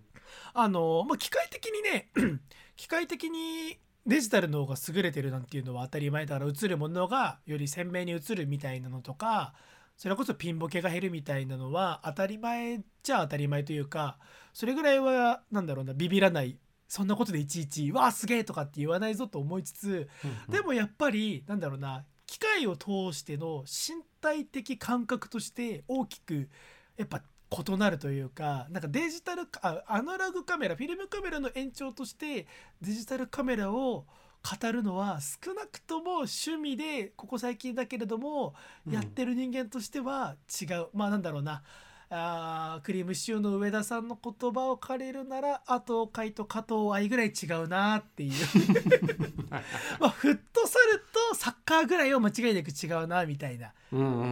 あの、まあ、機械的にね 機械的にデジタルの方が優れてるなんていうのは当たり前だから映るものがより鮮明に映るみたいなのとかそれこそピンボケが減るみたいなのは当たり前じゃ当たり前というかそれぐらいはなんだろうなビビらないそんなことでいちいち「わあすげえ!」とかって言わないぞと思いつつでもやっぱりなんだろうな機械を通しての身体的感覚として大きくやっぱ異なるというかなんかデジタルあアナログカメラフィルムカメラの延長としてデジタルカメラを語るのは少なくとも趣味でここ最近だけれどもやってる人間としては違う、まあなんだろうなあークリームシチューの上田さんの言葉を借りるならあと海と加藤愛ぐらい違うなっていう。まあフットサルとサッカーぐらいは間違いなく違うなみたいな、うんうんう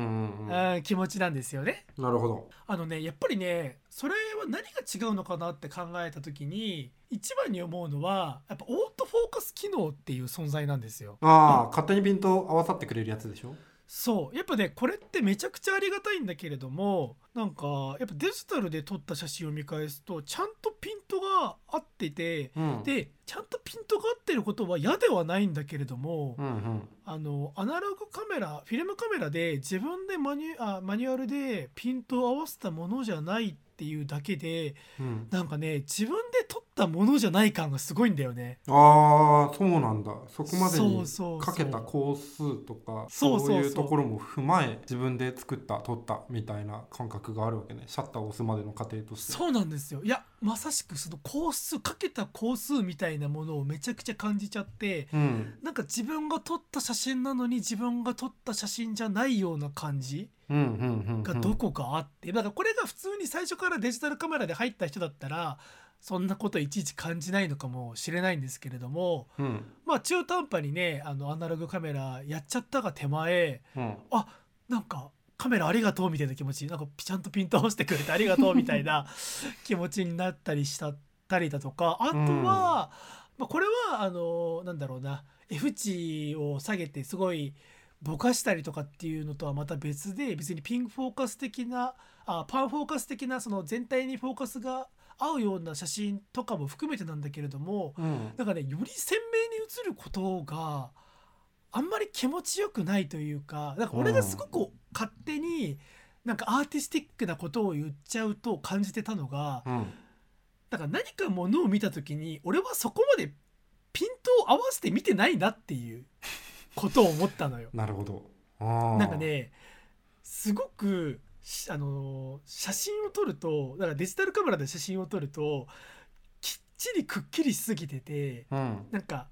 んうん。あー気持ちなんですよね。なるほど。あのねやっぱりねそれは何が違うのかなって考えた時に一番に思うのはやっぱオートフォーカス機能っていう存在なんですよ。ああ勝手にピント合わさってくれるやつでしょ？そう。やっぱねこれってめちゃくちゃありがたいんだけれどもなんかやっぱデジタルで撮った写真を見返すとちゃんとピントが合っててうん。でちゃんとピントが合ってることは嫌ではないんだけれどもうんうん。あのアナログカメラフィルムカメラで自分でマニュあマニュアルでピントを合わせたものじゃないっていうだけでうん。なんかね自分で撮ったものじゃない感がすごいんだよね。ああそうなんだ。そこまでにかけた工数とかそうそう。そういうところも踏まえ自分で作った撮ったみたいな感覚があるわけね。シャッターを押すまでの過程として。そうなんですよ。いやまさしくその工数かけた工数みたいなものをめちゃくちゃ感じちゃってうん。なんか自分が撮った写真なのに自分が撮った写真じゃないような感じがどこかあって。だからこれが普通に最初からデジタルカメラで入った人だったらそんなこといちいち感じないのかもしれないんですけれどもうん。まあ中途半端にねあのアナログカメラやっちゃったが手前うん。あなんかカメラありがとうみたいな気持ち。なんかちゃんとピント合わせてくれてありがとうみたいな 気持ちになったりしたたりだとか。あとは、まあ、これはあのなんだろうな。F 値を下げてすごいぼかしたりとかっていうのとはまた別で別にピンフォーカス的なあパンフォーカス的なその全体にフォーカスが合うような写真とかも含めてなんだけれどもうん。なんかねより鮮明に映ることがあんまり気持ちよくないというかなんか俺がすごく勝手になんかアーティスティックなことを言っちゃうと感じてたのがうん。だから何かものを見た時に俺はそこまでピントを合わせて見てないなっていうことを思ったのよ。なるほど。なんかねすごくしあの写真を撮るとだからデジタルカメラで写真を撮るときっちりくっきりしすぎててうん。なんか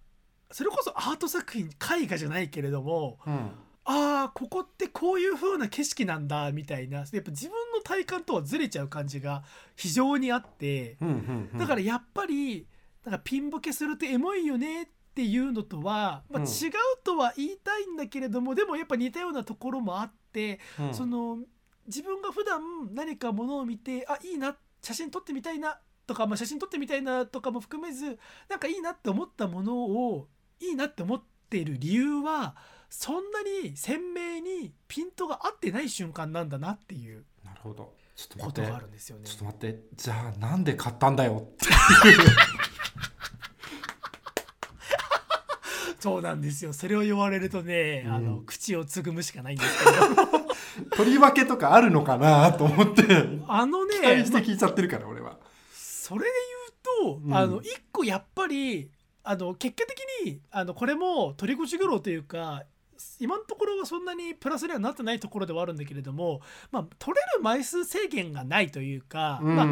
それこそアート作品絵画じゃないけれどもうん。ああここってこういう風な景色なんだみたいな。やっぱ自分の体感とはずれちゃう感じが非常にあってうんうんうん。だからやっぱりなんかピンボケするとエモいよねっていうのとは、まあ、うん。違うとは言いたいんだけれども、でもやっぱ似たようなところもあって、うん。その自分が普段何かものを見てあいいな写真撮ってみたいなとか、まあ、写真撮ってみたいなとかも含めずなんかいいなって思ったものをいいなって思っている理由はそんなに鮮明にピントが合ってない瞬間なんだなっていうなるほど。ちょっとことがあ待ってるんですよね。ちょっ。と待って。じゃあなんで買ったんだよ。っ てそうなんですよ。それを言われるとね、あのうん口をつぐむしかないんですけど。とりわけとかあるのかなと思って。あのね期待して聞いちゃってるから俺は。それで言うと、うん。あの一個やっぱりあの結果的にあのこれも取り越し苦労というか今のところはそんなにプラスにはなってないところではあるんだけれども、まあ、取れる枚数制限がないというか、うん。まあ、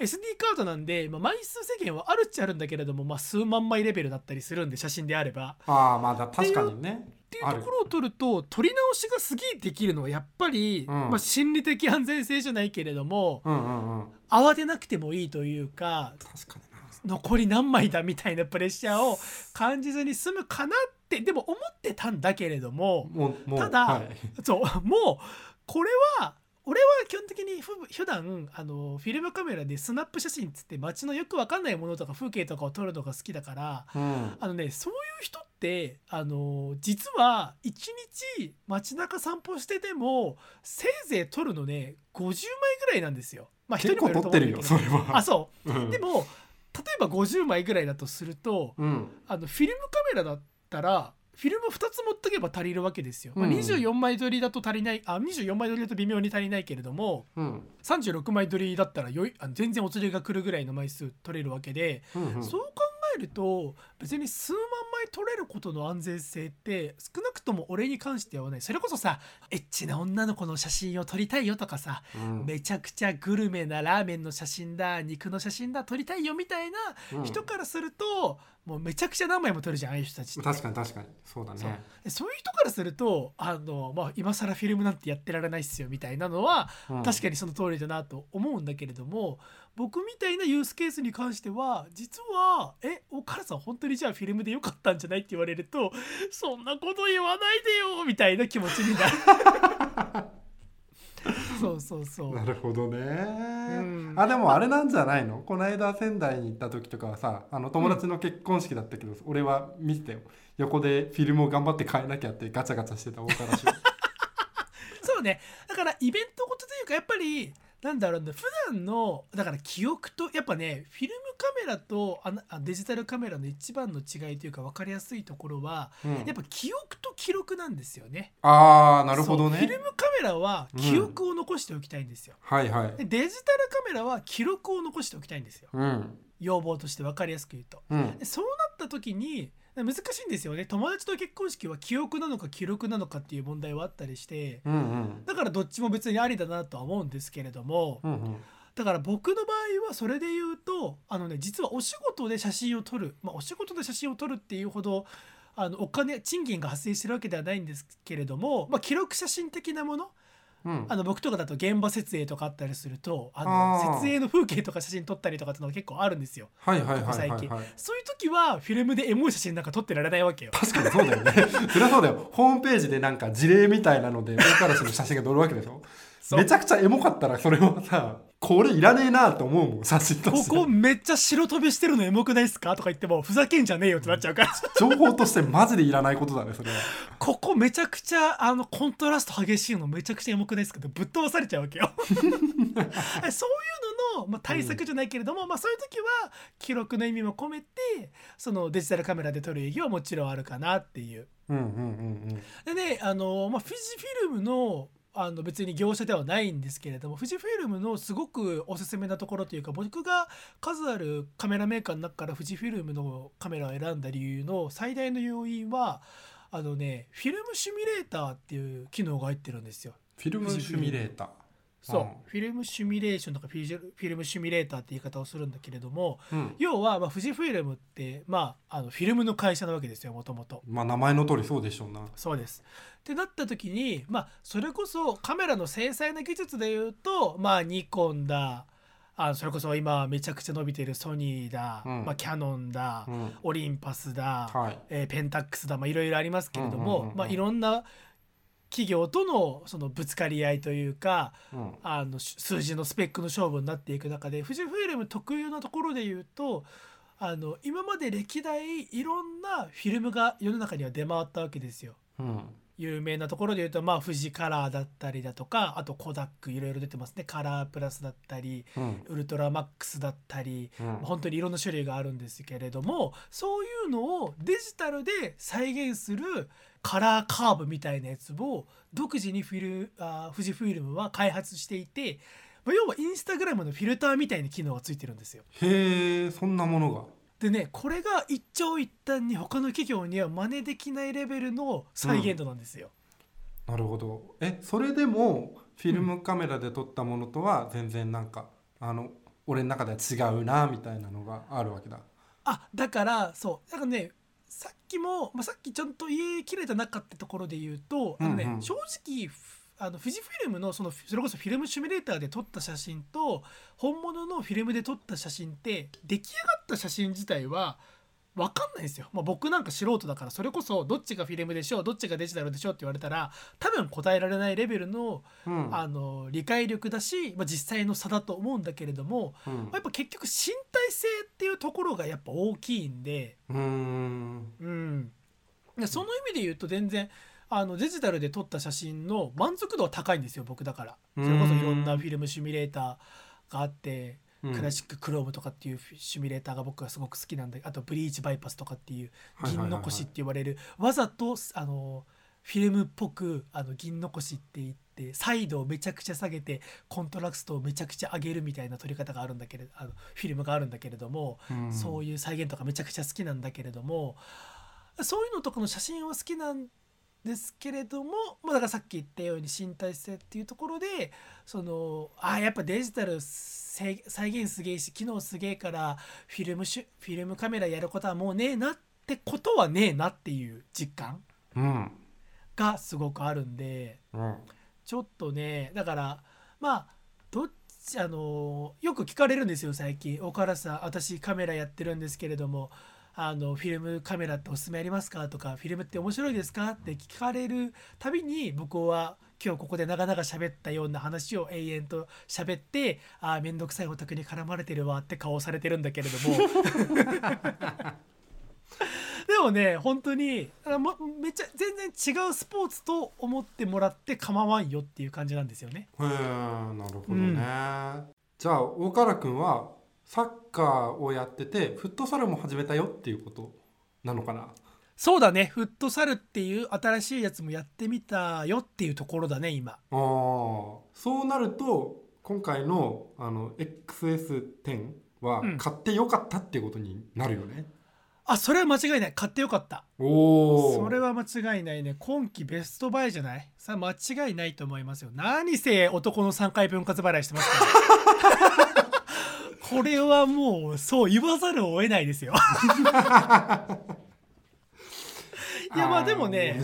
SD カードなんで、まあ、枚数制限はあるっちゃあるんだけれども、まあ、数万枚レベルだったりするんで写真であれば。ああまあだ確かにね。っていうところを取ると撮り直しがすげえできるのはやっぱり、うん。まあ、心理的安全性じゃないけれどもうんうんうん。慌てなくてもいいというか確かにな残り何枚だみたいなプレッシャーを感じずに済むかなってでも思ってたんだけれどもただはい、そうもうこれは俺は基本的にふ普段あのフィルムカメラでスナップ写真っつって街のよくわかんないものとか風景とかを撮るのが好きだからうん。あのねそういう人ってあの実は一日街中散歩しててもせいぜい撮るのね50枚ぐらいなんですよ。まあ人にも撮ってるよよると思うんだけど。それは。あそう。うん。でも例えば50枚ぐらいだとするとうん。あのフィルムカメラだったらフィルム2つ持っとけば足りるわけですよ、まあ、うん24枚撮りだと足りないあ24枚撮りだと微妙に足りないけれどもうん。36枚撮りだったらよいあの全然お釣りが来るぐらいの枚数撮れるわけで、うんうん。そう考えると別に数万枚撮れることの安全性って少なくとも俺に関してはねそれこそさエッチな女の子の写真を撮りたいよとかさうん。めちゃくちゃグルメなラーメンの写真だ肉の写真だ撮りたいよみたいなうん。人からすると、もうめちゃくちゃ何枚も撮るじゃんああいう人たち確かに確かに。そうだね。でそういう人からするとあの、まあ、今更フィルムなんてやってられないっすよみたいなのは、うん。確かにその通りだなと思うんだけれども僕みたいなユースケースに関しては実は「えお母さん本当にじゃあフィルムでよかったんじゃない?」って言われると「そんなこと言わないでよ」みたいな気持ちになる。そうそうそう。なるほどね、ん。あでもあれなんじゃないの？この間仙台に行った時とかはさあの友達の結婚式だったけど、俺は見てたよ。横でフィルムを頑張って変えなきゃってガチャガチャしてた大からしそうね。だからイベントごとというかやっぱりなんだろうな普段のだから記憶とやっぱねフィルムカメラとあデジタルカメラの一番の違いというか分かりやすいところは、うんやっぱ記憶と記録なんですよね。ああなるほどねフィルムカメラは記憶を残しておきたいんですよ。はいはいでデジタルカメラは記録を残しておきたいんですよ。うん要望として分かりやすく言うと。うんでそうなった時に難しいんですよね。友達と結婚式は記憶なのか記録なのかっていう問題はあったりしてうんうん。だからどっちも別にありだなとは思うんですけれども、うんうん。だから僕の場合はそれで言うとあのね実はお仕事で写真を撮る、まあ、お仕事で写真を撮るっていうほどあのお金賃金が発生してるわけではないんですけれども、まあ、記録写真的なものうん。あの僕とかだと現場設営とかあったりするとあの設営の風景とか写真撮ったりとかっていうのが結構あるんですよ。はいはい最近そういう時はフィルムでエモい写真なんか撮ってられないわけよ。確かにそうだよね。そりゃそうだよ。ホームページでなんか事例みたいなので大からしの写真が載るわけでしょめちゃくちゃエモかったらそれはさこれいらねえなと思うもん写真とこして。こめっちゃ白飛びしてるのエモくないっすかとか言ってもふざけんじゃねえよってなっちゃうから。情報としてマジでいらないことだねそれは。ここめちゃくちゃあのコントラスト激しいのめちゃくちゃエモくないですけどぶっ飛ばされちゃうわけよ。そういうのの、まあ、対策じゃないけれども、まあ、そういう時は記録の意味も込めてそのデジタルカメラで撮る意義はもちろんあるかなっていう。うんうんうんでねあの、まあ、富士フィルムのあの別に業者ではないんですけれども富士フィルムのすごくおすすめなところというか僕が数あるカメラメーカーの中から富士フィルムのカメラを選んだ理由の最大の要因はあのねフィルムシミュレーターっていう機能が入ってるんですよ。フィルムシミュレーターそう、うんフィルムシミュレーションとかフィジュフィルムシミュレーターって言い方をするんだけれどもうん。要は、まあ、富士フィルムって、まあ、あのフィルムの会社なわけですよもともと。まあ名前の通りそうでしょうな。そうです。ってなった時にまあそれこそカメラの精細な技術で言うとまあニコンだ。あそれこそ今めちゃくちゃ伸びてるソニーだ、うん。まあ、キャノンだ、うん。オリンパスだ、はい。えーペンタックスだ。まあいろいろありますけれども、まあ、いろんな企業とのそのぶつかり合いというかうんあのし数字のスペックの勝負になっていく中で富士フイルム特有なところで言うとあの今まで歴代いろんなフィルムが世の中には出回ったわけですよ。うん有名なところで言うとまあ富士カラーだったりだとかあとコダックいろいろ出てますね。カラープラスだったりうん。ウルトラマックスだったりうん。本当にいろんな種類があるんですけれどもそういうのをデジタルで再現するカラーカーブみたいなやつを独自にフィルあ富士フィルムは開発していて、まあ要はインスタグラムのフィルターみたいな機能がついてるんですよ。へえそんなものがでねこれが一長一短に他の企業には真似できないレベルの再現度なんですよ。なるほど。えそれでもフィルムカメラで撮ったものとは全然なんかあの俺の中では違うなみたいなのがあるわけだ。あだからそう。だからねさっきも、まあ、さっきちゃんと言い切れてなかったところで言うとあの、ねうんうん。正直あの富士フィルムのそのそれこそフィルムシミュレーターで撮った写真と本物のフィルムで撮った写真って出来上がった写真自体は分かんないんですよ、まあ、僕なんか素人だからそれこそどっちがフィルムでしょうどっちがデジタルでしょうって言われたら多分答えられないレベルのうん。あの理解力だし、まあ、実際の差だと思うんだけれどもうん。まあやっぱ結局身体性っていうところがやっぱ大きいんで、うーん。うん、でその意味で言うと全然あのデジタルで撮った写真の満足度は高いんですよ僕だから。それこそいろんなフィルムシミュレーターがあってうん。クラシッククロームとかっていうシミュレーターが僕はすごく好きなんであとブリーチバイパスとかっていう銀残しって言われるわざとあのフィルムっぽくあの銀残しって言ってサイドをめちゃくちゃ下げてコントラストをめちゃくちゃ上げるみたいな撮り方があるんだけれどあのフィルムがあるんだけれども、うん。そういう再現とかめちゃくちゃ好きなんだけれどもそういうのとかの写真は好きなんですけれども、まあ、だからさっき言ったように身体性っていうところでそのあやっぱデジタルせ再現すげえし機能すげえからフィルムシュフィルムカメラやることはもうねえなってことはねえなっていう実感うんがすごくあるんでうん。ちょっとねだからまあどっちあのよく聞かれるんですよ最近「岡原さん私カメラやってるんですけれどもあのフィルムカメラっておすすめありますか?」とか「フィルムって面白いですか?」って聞かれるたびに僕は今日ここで長々喋ったような話を永遠と喋って「ああ面倒くさいオタクに絡まれてるわ」って顔されてるんだけれども でもね本当にめっちゃ全然違うスポーツと思ってもらって構わんよっていう感じなんですよね。へなるほどね、じゃあ大原君はサッカーをやっててフットサルも始めたよっていうことなのかな？そうだね。フットサルっていう新しいやつもやってみたよっていうところだね今。あー。そうなると今回のあの XS10 はうん。買ってよかったっていうことになるよね、あそれは間違いない。買ってよかった。おおそれは間違いないね。今季ベストバイじゃない？さあ間違いないと思いますよ。何せ男の3回分割払いしてますから これはもうそう言わざるを得ないですよ。いやまあでもね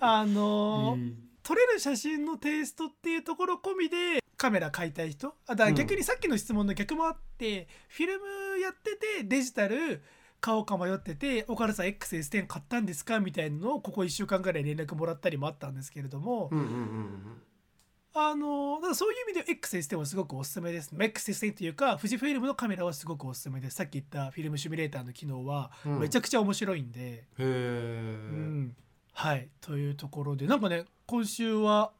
あのー撮れる写真のテイストっていうところ込みでカメラ買いたい人？あだから逆にさっきの質問の逆もあって、フィルムやっててデジタル買おうか迷ってて岡田さん XS10 買ったんですか？みたいなのをここ1週間ぐらい連絡もらったりもあったんですけれども、うんうんうんあのだからそういう意味で XS10 はすごくおすすめです、まあ XS10 というか富士フイルムのカメラはすごくおすすめです。さっき言ったフィルムシミュレーターの機能はうん。めちゃくちゃ面白いんで、へえ、うん、はい。というところでなんかね今週は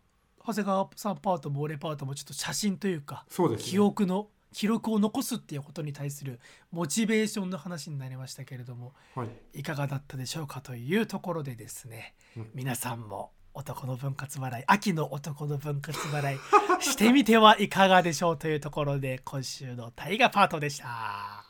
長谷川さんパートも俺パートもちょっと写真というかね、記憶の記録を残すっていうことに対するモチベーションの話になりましたけれどもはい。いかがだったでしょうかというところでですね、うん。皆さんも男の分割払い秋の男の分割払いしてみてはいかがでしょうというところで今週の大河パートでした。は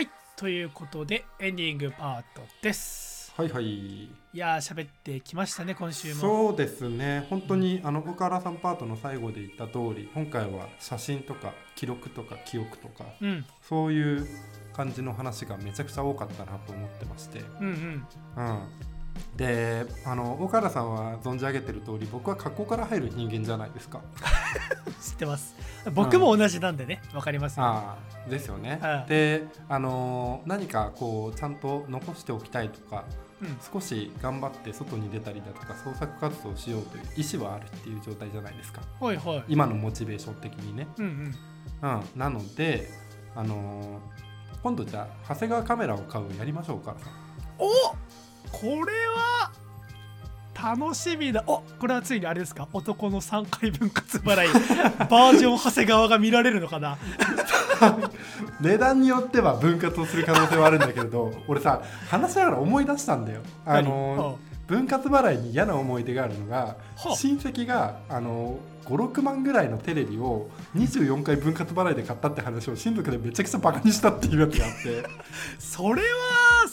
いということでエンディングパートです。はいはいいやー喋ってきましたね今週も。そうですね本当にあの岡原さんパートの最後で言った通り今回は写真とか記録とか記憶とかうんそういう感じの話がめちゃくちゃ多かったなと思ってまして、うんうんうん、であの岡原さんは存じ上げてる通り僕は格好から入る人間じゃないですか。知ってます。僕も同じなんでねわかりますよ。ああですよね。はいであの何かこうちゃんと残しておきたいとかうん。少し頑張って外に出たりだとか創作活動をしようという意思はあるっていう状態じゃないですか。はいはい。今のモチベーション的にね、うんうん。うん、なのであのー今度じゃあ長谷川カメラを買うやりましょう岡原さん。おこれは楽しみだ。おこれはついにあれですか？男の3回分割払い。バージョン長谷川が見られるのかな？値段によっては分割をする可能性はあるんだけれど 俺さ話しながら思い出したんだよ。あのー分割払いに嫌な思い出があるのがはあ親戚があの56万ぐらいのテレビを24回分割払いで買ったって話を親族でめちゃくちゃバカにしたっていうやつがあって。それは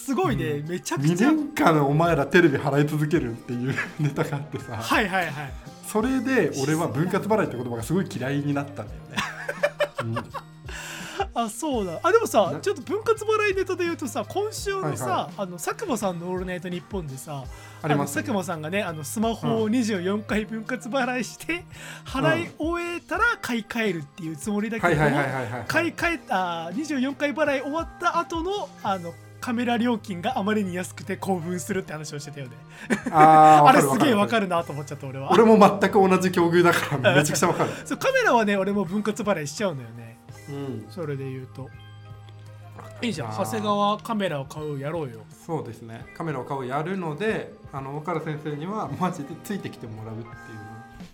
すごいね、うん。めちゃく2ちゃ。年間お前らテレビ払い続けるっていうネタがあってさ。はいはいはい。それで俺は分割払いって言葉がすごい嫌いになったんだよね。あそうだ。あでもさなちょっと分割払いネタで言うとさ今週のさ、はいはあの佐久間さんの「オールナイトニッポン」でさありますの佐久間さんがねあのスマホを24回分割払いして、払い終えたら買い替えるっていうつもりだけれど。買い替えた24回払い終わった後のあのカメラ料金があまりに安くて興奮するって話をしてたよね あれすげえわかる。るなと思っちゃった俺は俺も全く同じ境遇だからめちゃくちゃわかる。そうカメラはね俺も分割払いしちゃうんだよねうん、それで言うといいじゃん長谷川カメラを買うやろうよそうですね。カメラを買うやるので、あの岡田先生にはマジでついてきてもらうっていう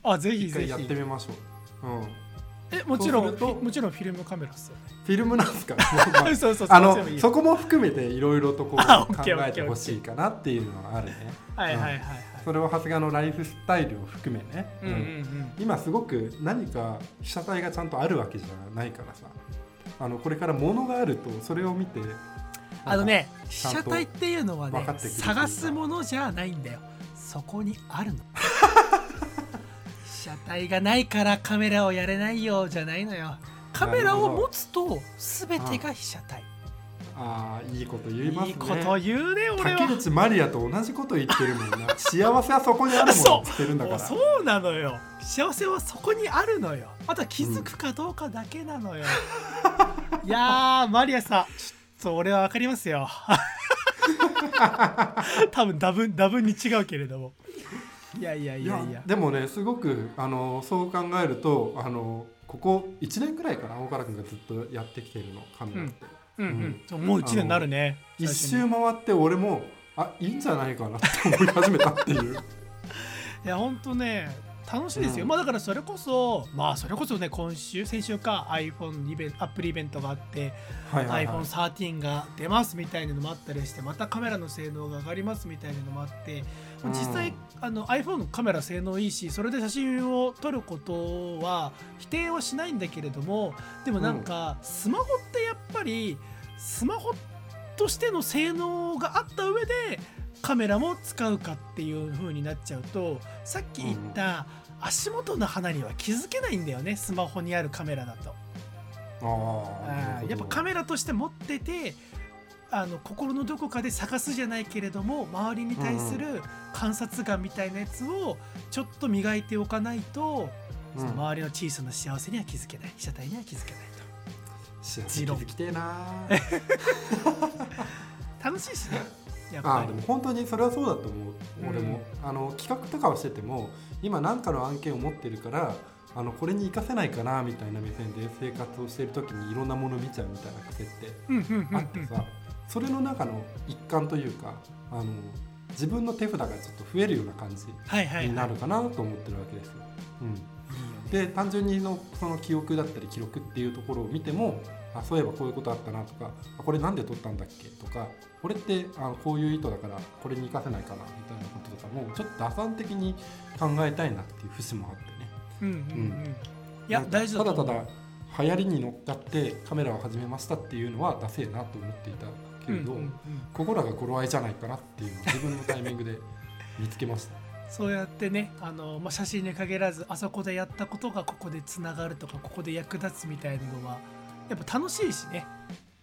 あぜひ一ぜひ回やってみましょう。うん。ええもちろんもちろんフィルムカメラっすよね。フィルムなんですか？そうそうそうあのそこも含めていろいろとこう 考えてほしいかなっていうのはあるね。はいはいはいはい。それを長谷川のライフスタイルを含めね、うんうんうん。今すごく何か被写体がちゃんとあるわけじゃないからさ。あのこれから物があるとそれを見てあのね被写体っていうのはね探すものじゃないんだよ。そこにあるの 体がないからカメラをやれないよじゃないのよ。カメラを持つと全てが被写体。ああいいこと言いますね。いいこと言うね俺は。竹内まりやと同じこと言ってるもんな。幸せはそこにあるものをしてるんだから。そうなのよ。幸せはそこにあるのよ。あとは気づくかどうかだけなのよ、いやーマリアさん。ちょっと俺は分かりますよ。多分ダブンダブンに違うけれどもいやいやいいや。やいやでもねすごくあのそう考えるとあのここ1年くらいかな大原君がずっとやってきてるのカメラって、うんうんそうもう1年になるね一周回って俺もあいいんじゃないかなって思い始めたっていう。いやほんとね楽しいですよ、うん。まあだからそれこそまあそれこそね今週先週か iPhone イベアップルイベントがあってはいはい、はい、iPhone13 が出ますみたいなのもあったりしてまたカメラの性能が上がりますみたいなのもあって、まあ実際、うん。あの iPhone のカメラ性能いいしそれで写真を撮ることは否定はしないんだけれどもでもなんか、スマホってやっぱりスマホとしての性能があった上でカメラも使うかっていう風になっちゃうとさっき言った足元の花には気づけないんだよね。スマホにあるカメラだと。あやっぱカメメラとして持っててあの心のどこかで探すじゃないけれども周りに対する観察眼みたいなやつをちょっと磨いておかないと、その周りの小さな幸せには気づけない。被写体には気づけない幸せ気づきてえなと 楽しいしねやっぱり。あーでも本当にそれはそうだと思う。俺も、うあの企画とかをしてても今何かの案件を持ってるからあのこれに活かせないかなみたいな目線で生活をしている時にいろんなもの見ちゃうみたいな癖ってうんうんうんあってさ、それの中の一環というかあの自分の手札がちょっと増えるような感じになるかなと思ってるわけですよ。うんで単純にのその記憶だったり記録っていうところを見てもあそういえばこういうことあったなとかあこれなんで撮ったんだっけとかこれってあこういう意図だからこれに活かせないかなみたいなこととかもちょっと打算的に考えたいなっていう節もあってね。うんうんうんいや大ただただ流行りに乗っかってカメラを始めましたっていうのはダセえなと思っていたけれど、うんうんうん。ここらが頃合いじゃないかなっていうのを自分のタイミングで見つけました。そうやってねあの、まあ、写真に限らずあそこでやったことがここでつながるとかここで役立つみたいなのはやっぱ楽しいしね。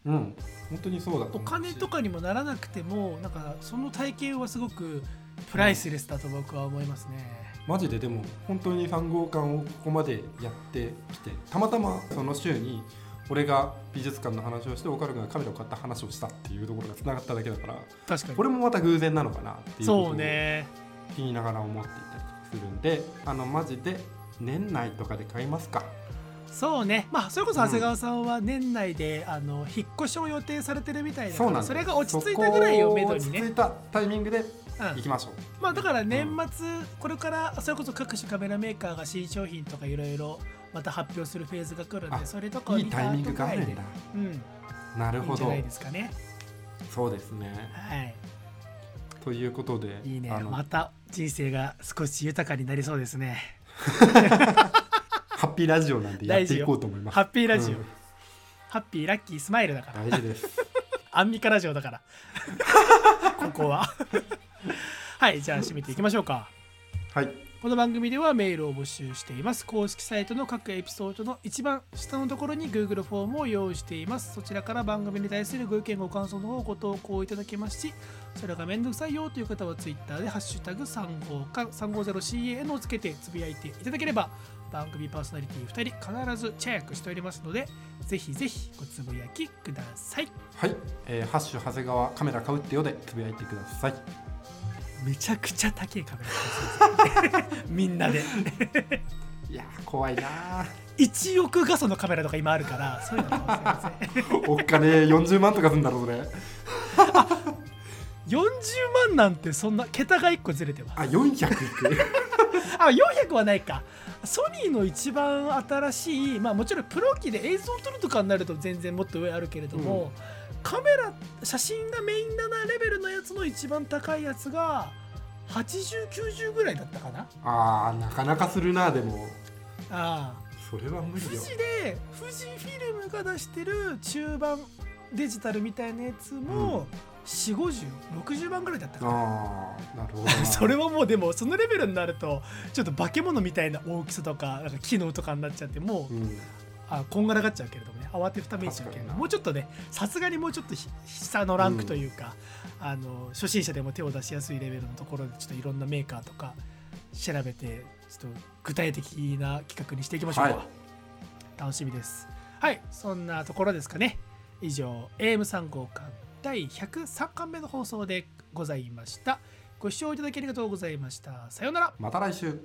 うん、本当にそうだとお金とかにもならなくてもなんかその体験はすごくプライスレスだと僕は思いますね。マジで？でも本当に3号館をここまでやってきてたまたまその週に俺が美術館の話をして岡野君がカメラを買った話をしたっていうところがつながっただけだから確かに。これもまた偶然なのかなっていうそうをね気にながら思っていたりするんであのマジで年内とかで買いますか？そうね。まあそれこそ長谷川さんは年内で、あの引っ越しを予定されてるみたいなんだそれが落ち着いたぐらいをめどにね。落ち着い、たタイミングでうん。行きましょう、まあだから年末、これからそれこそ各種カメラメーカーが新商品とかいろいろまた発表するフェーズが来るんあでそれとかいいタイミングがあるんだうん。なるほど。いいんじゃないですかね。そうですね。はいということでいいね。また人生が少し豊かになりそうですね。ハッピーラジオなんでやっていこうと思います。ハッピーラジオ、うん。ハッピーラッキースマイルだから。大事です。アンミカラジオだから。ここは。はいじゃあ締めていきましょうか。はいこの番組ではメールを募集しています。公式サイトの各エピソードの一番下のところに Google フォームを用意しています。そちらから番組に対するご意見ご感想の方をご投稿いただけますしそれがめんどくさいよという方は Twitter で「ハッシュタグ #350 350CAN」をつけてつぶやいていただければ番組パーソナリティ2人必ずチェックしておりますのでぜひぜひごつぶやきください。はい、えーハッシュ長谷川カメラ買うってよでつぶやいてください。めちゃくちゃ高いカメラみんなで。いやー怖いな1億画素のカメラとか今あるからそういうのかもしれません。ーおっかねえ40万とかすんだろそれ。40万なんてそんな桁が1個ずれてます。あ400いく？あ400はないか。ソニーの一番新しいまあもちろんプロ機で映像を撮るとかになると全然もっと上あるけれども、カメラ写真がメインだなレベルのやつの一番高いやつが8090ぐらいだったかな。あーなかなかするなでも。ああ。それは無理富よ士で富士フィルムが出してる中盤デジタルみたいなやつも、45060万ぐらいだったかな。ああなるほどな それはもうでもそのレベルになるとちょっと化け物みたいな大きさとかなんか機能とかになっちゃってもう、うん。あこんがらがっちゃうけれどもね慌てふためいちゃうけれどもうちょっとねさすがにもうちょっとひ下のランクというか、あの初心者でも手を出しやすいレベルのところでちょっといろんなメーカーとか調べてちょっと具体的な企画にしていきましょうか、はい。楽しみです。はいそんなところですかね。以上 AM3 号館第103巻目の放送でございました。ご視聴いただきありがとうございました。さようなら。また来週